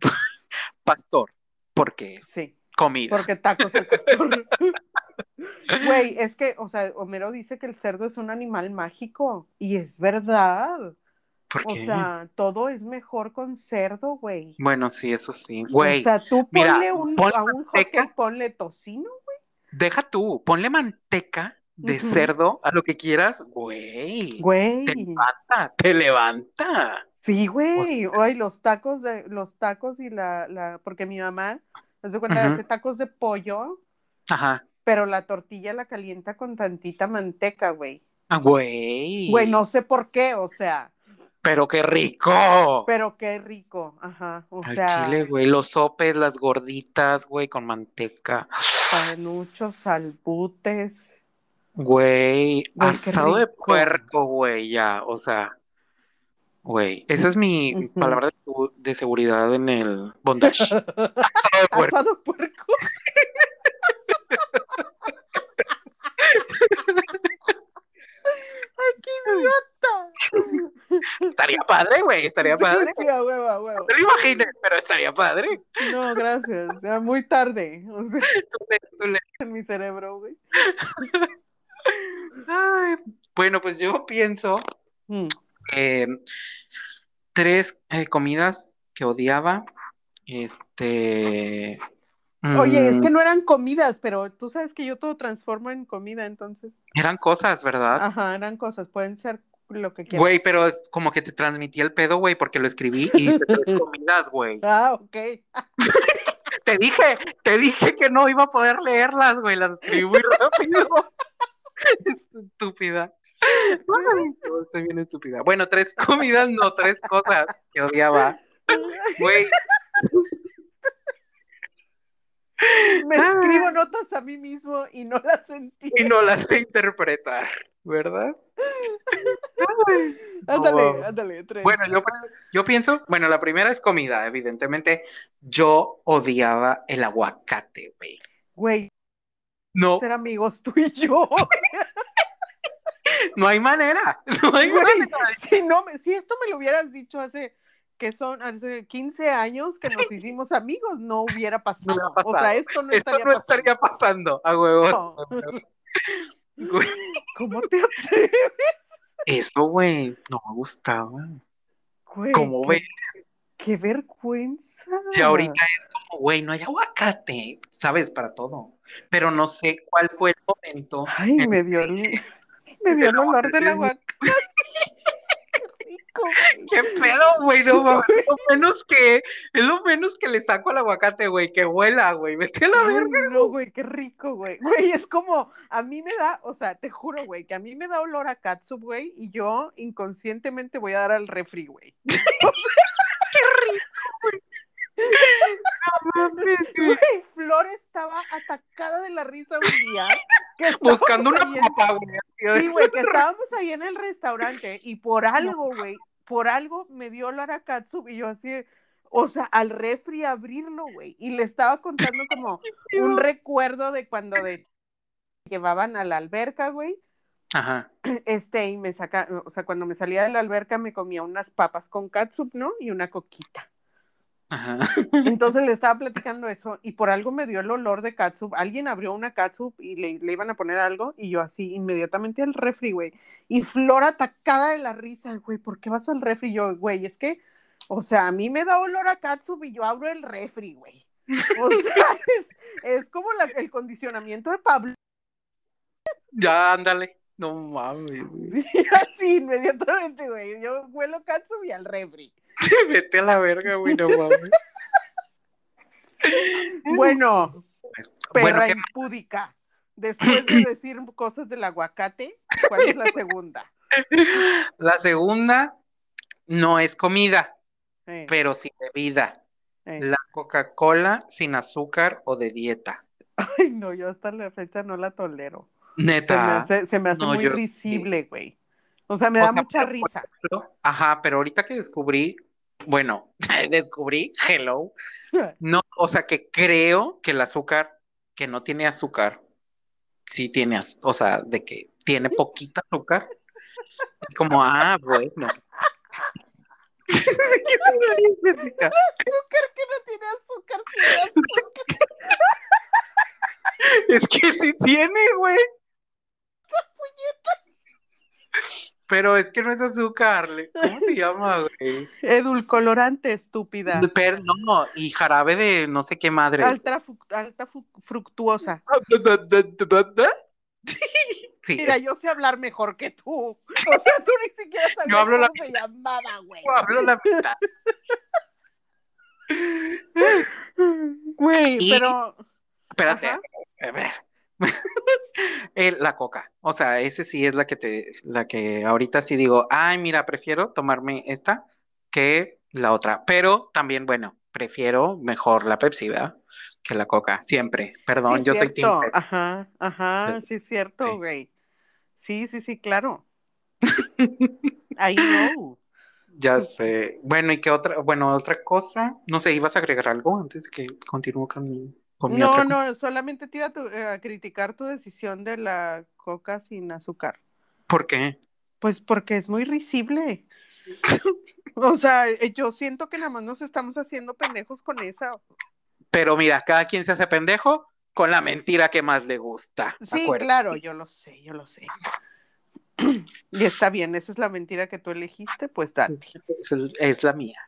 Pastor, ¿por qué? Sí. Comida. Porque tacos el pastor. Güey, es que, o sea, Homero dice que el cerdo es un animal mágico y es verdad. ¿Por qué? O sea, todo es mejor con cerdo, güey. Bueno, sí, eso sí. Güey. O sea, tú ponle un, a un hot ponle tocino, güey. Deja tú, ponle manteca de cerdo a lo que quieras, güey. Güey. Te levanta, te levanta. Sí, güey. Hoy los tacos de, los tacos y la, la, porque mi mamá, se cuenta, hace tacos de pollo. Ajá. Pero la tortilla la calienta con tantita manteca, güey. Ah, güey. Güey, no sé por qué, o sea. Pero qué rico. Pero qué rico, ajá. O Al sea. chile, güey. Los sopes, las gorditas, güey, con manteca. Panuchos, salbutes. Güey, asado de puerco, güey, ya, o sea, güey, esa es mi palabra de, seguridad en el bondage. asado de puerco. Asado de puerco. ¡Ay, qué idiota! Estaría padre, güey, estaría padre. Sí, a huevo, a huevo. No lo imagines, pero estaría padre. No, gracias. Era muy tarde. O sea, En mi cerebro, güey. Ay, bueno, pues yo pienso mm. Tres eh, comidas que odiaba. Este. Oye, es que mm. no eran comidas, pero tú sabes que yo todo transformo en comida, entonces. Eran cosas, ¿verdad? Ajá, eran cosas, pueden ser lo que quieras. Güey, pero es como que te transmití el pedo, güey, porque lo escribí y hice tres comidas, güey. Ah, ok. te dije, te dije que no iba a poder leerlas, güey, las escribí muy rápido. estúpida. Estoy bien estúpida. Bueno, tres comidas, no, tres cosas que odiaba. Güey. Me escribo notas a mí mismo y no las entiendo. Y no las sé interpretar, ¿verdad? ándale, ándale, tres. Bueno, yo, yo pienso, bueno, la primera es comida, evidentemente. Yo odiaba el aguacate, güey. Güey. No. Ser amigos tú y yo. No hay manera. No hay manera. Si, no, si esto me lo hubieras dicho hace que son hace 15 años que nos hicimos amigos, no hubiera pasado. O sea, esto no, esto estaría, no pasando. estaría pasando. a huevos. ¿Cómo te atreves? Eso, güey, no me gustaba. Güey, ¿Cómo qué, ves? Qué vergüenza. Y ahorita es como, güey, no hay aguacate, sabes, para todo. Pero no sé cuál fue el momento. Ay, me dio el, me dio el olor del aguacate. ¿Qué pedo, güey? No mames. Lo menos que, es lo menos que le saco al aguacate, güey, que huela, güey. Vete a la verga. No, güey, qué rico, güey. Güey, es como, a mí me da, o sea, te juro, güey, que a mí me da olor a catsup, güey, y yo inconscientemente voy a dar al refri, güey. qué rico, güey. Güey, Flor estaba atacada de la risa un día. Buscando una papa, güey. Sí, güey, que estábamos ahí en el restaurante y por algo, güey, por algo me dio olor a katsup y yo así, o sea, al refri abrirlo, güey. Y le estaba contando como un recuerdo de cuando de llevaban a la alberca, güey. Ajá. Este, y me saca, o sea, cuando me salía de la alberca me comía unas papas con katsup, ¿no? Y una coquita. Ajá. Entonces le estaba platicando eso y por algo me dio el olor de catsup. Alguien abrió una catsup y le, le, iban a poner algo y yo así inmediatamente al refri, güey. Y Flor atacada de la risa, güey, ¿por qué vas al refri? Yo, güey, es que, o sea, a mí me da olor a catsup y yo abro el refri, güey. O sea, es, es como la, el condicionamiento de Pablo. Ya, ándale. No mames. Sí, así inmediatamente, güey. Yo huelo catsup y al refri. Vete a la verga, güey, no mames. Bueno, perra bueno, impúdica. Después de decir cosas del aguacate, ¿cuál es la segunda? La segunda no es comida, pero sí bebida. La Coca-Cola sin azúcar o de dieta. Ay, no, yo hasta la fecha no la tolero. Neta. Se me hace, se me hace no, muy yo, risible, güey. O sea, me da sea, mucha risa. Ejemplo, ajá, pero ahorita que descubrí bueno, descubrí, hello, no, o sea que creo que el azúcar, que no tiene azúcar, sí tiene, o sea, de que tiene poquita azúcar, como, ah, bueno. azúcar que no tiene azúcar, tiene azúcar. es que sí tiene, güey. Pero es que no es azúcar, ¿cómo se llama, güey? Edulcolorante, estúpida. Pero no, y jarabe de no sé qué madre. Alta, alta fructuosa. Sí. Mira, yo sé hablar mejor que tú. O sea, tú ni siquiera sabes cómo la se llamaba, güey. Yo hablo la mitad. Güey, pero. Espérate. A ver. la coca. O sea, ese sí es la que te, la que ahorita sí digo, ay, mira, prefiero tomarme esta que la otra. Pero también, bueno, prefiero mejor la Pepsi, ¿verdad? Que la coca, siempre. Perdón, yo soy team Ajá, ajá, sí es cierto, güey. Sí. sí, sí, claro. Ahí no. Ya sé. Bueno, ¿y qué otra? Bueno, otra cosa. No sé, ¿ibas a agregar algo antes de que continúe con mi no, no, solamente te iba eh, a, criticar tu decisión de la coca sin azúcar. ¿Por qué? Pues porque es muy risible. o sea, eh, yo siento que nada más nos estamos haciendo pendejos con esa. Pero mira, cada quien se hace pendejo con la mentira que más le gusta. Sí, claro, yo lo sé, yo lo sé. y está bien, esa es la mentira que tú elegiste, pues date. Es, la mía.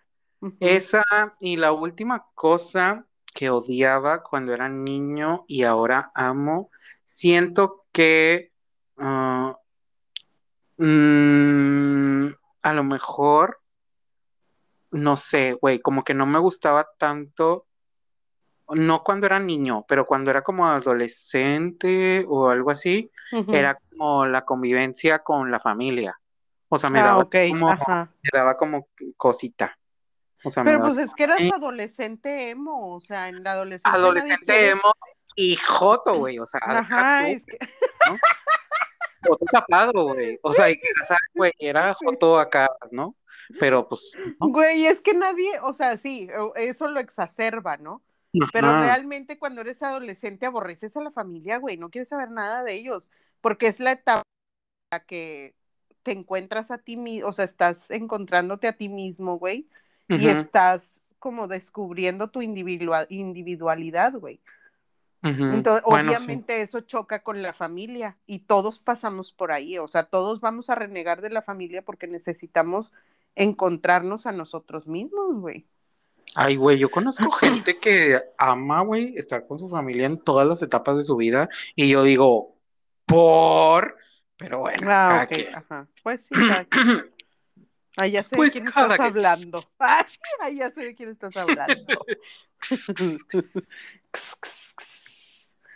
Esa y la última cosa que odiaba cuando era niño y ahora amo. Siento que ah, mm, a lo mejor, no sé, güey, como que no me gustaba tanto, no cuando era niño, pero cuando era como adolescente o algo así, era como la convivencia con la familia. O sea, me, ah, me daba como cosita. Pero pues es que eras adolescente emo, o sea, en la adolescencia. Adolescente emo y joto, güey, o sea. Ajá, es que. Joto tapado, güey. O sea, y que güey, era joto acá, ¿no? Pero pues. Güey, es que nadie, o sea, sí, eso lo exacerba, ¿no? Pero realmente cuando eres adolescente aborreces a la familia, güey, no quieres saber nada de ellos, porque es la etapa en la que te encuentras a ti mismo, o sea, estás encontrándote a ti mismo, güey, y estás como descubriendo tu individualidad, güey. Entonces, obviamente eso choca con la familia y todos pasamos por ahí, o sea, todos vamos a renegar de la familia porque necesitamos encontrarnos a nosotros mismos, güey. Ay, güey, yo conozco gente que ama, güey, estar con su familia en todas las etapas de su vida y yo digo, por, pero bueno, ah, Ajá. Pues sí, Ah, ya sé de pues quién estás hablando. Ah, ya sé de quién estás hablando.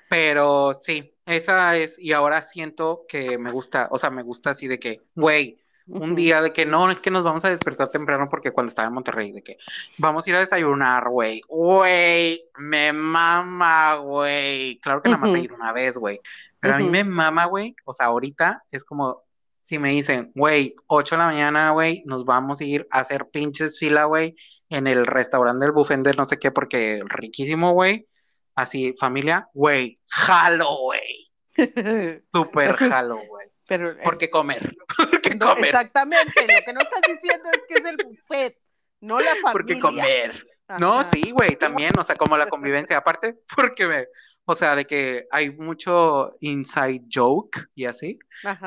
Pero sí, esa es, y ahora siento que me gusta, o sea, me gusta así de que, güey, un día de que no, es que nos vamos a despertar temprano porque cuando estaba en Monterrey, de que vamos a ir a desayunar, güey, güey, me mama, güey. Claro que nada más he ido una vez, güey, pero a mí me mama, güey, o sea, ahorita es como, si me dicen, güey, 8 de la mañana, güey, nos vamos a ir a hacer pinches fila, güey, en el restaurante del buffet de no sé qué, porque riquísimo, güey. Así, familia, güey, jalo, güey. Súper jalo, güey. Pero, ¿Por qué comer? Porque comer. Exactamente, lo que no estás diciendo es que es el buffet, no la familia. Porque comer. No, sí, güey, también, o sea, como la convivencia, aparte, porque me, o sea, de que hay mucho inside joke y así.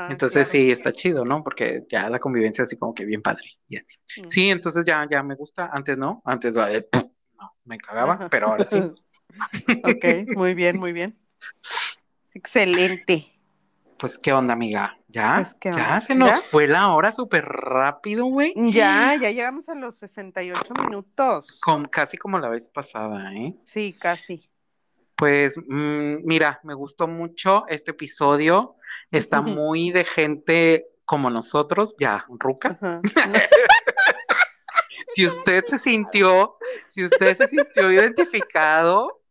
entonces sí, está chido, ¿no? Porque ya la convivencia así como que bien padre y así. Mm. Sí, entonces ya, ya me gusta. Antes no, antes no, me cagaba, pero ahora sí. ok, muy bien, muy bien. Excelente. Pues, ¿qué onda, amiga? ¿Ya? Pues, ya se nos fue la hora súper rápido, güey. Ya, ya llegamos a los 68 minutos. Con, casi como la vez pasada, ¿eh? Sí, casi. Pues mm, mira, me gustó mucho este episodio. Está muy de gente como nosotros, ya, rucas. si usted se sintió, si usted se sintió identificado,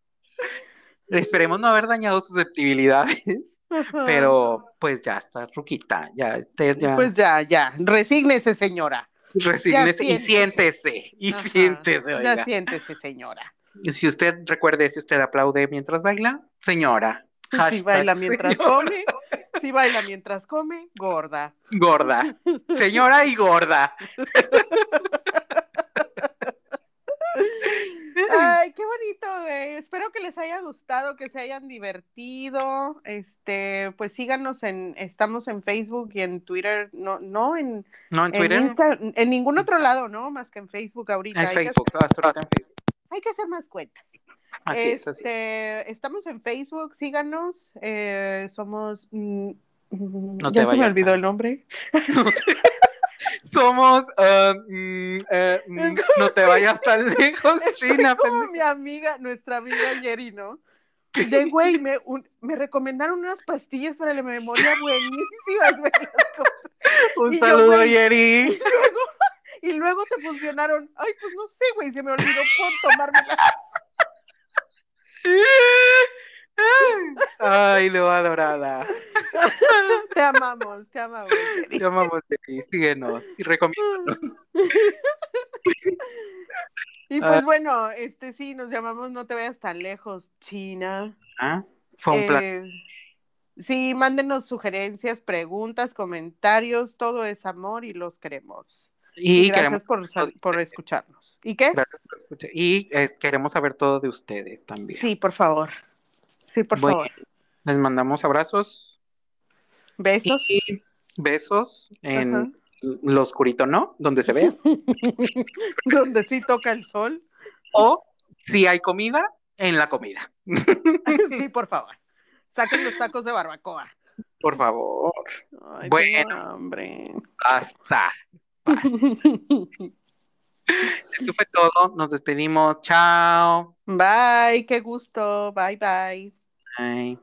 esperemos no haber dañado susceptibilidades. Pero pues ya está, Ruquita, ya, usted ya. Pues ya, ya, resígnese, señora. Resígnese y siéntese. Y siéntese. Ya siéntese, señora. Si usted recuerde, si usted aplaude mientras baila, señora. si baila mientras come, si baila mientras come, gorda. Gorda. Señora y gorda. Ay, qué bonito, Espero que les haya gustado, que se hayan divertido. Este, pues síganos en, estamos en Facebook y en Twitter, no, no en, no en Twitter, en, ningún otro lado, ¿no? Más que en Facebook ahorita. En Facebook, hay que, hacer, hay que hacer más cuentas. Así es, así este, Estamos en Facebook, síganos. Eh, somos. Mm, no te ya se me olvidó el nombre. somos, uh, mm, eh, mm, no te vayas tan lejos, China. como mi amiga, nuestra amiga Yeri, ¿no? De güey, me, me recomendaron unas pastillas para la memoria buenísimas, güey. Un saludo, Yeri. Y luego, y luego te funcionaron. Ay, pues no sé, güey, se me olvidó por tomármela. Ay, lo adorada. Te amamos, te amamos. Te amamos, ti. Síguenos y recomiéndanos. Y pues ah. bueno, este sí, nos llamamos No te vayas tan lejos, China. Ah, fue un plan. Eh, sí, mándenos sugerencias, preguntas, comentarios, todo es amor y los queremos. Y, gracias por, por escucharnos. ¿Y qué? Gracias por escuchar. Y queremos saber todo de ustedes también. Sí, por favor. Sí, por favor. Les mandamos abrazos. Besos. besos en lo oscurito, ¿no? Donde se ve. Donde sí toca el sol. O si hay comida, en la comida. sí, por favor. Saquen los tacos de barbacoa. Por favor. bueno, hombre. Hasta. Esto fue todo. Nos despedimos. Chao. Bye. Qué gusto. Bye, bye. Bye.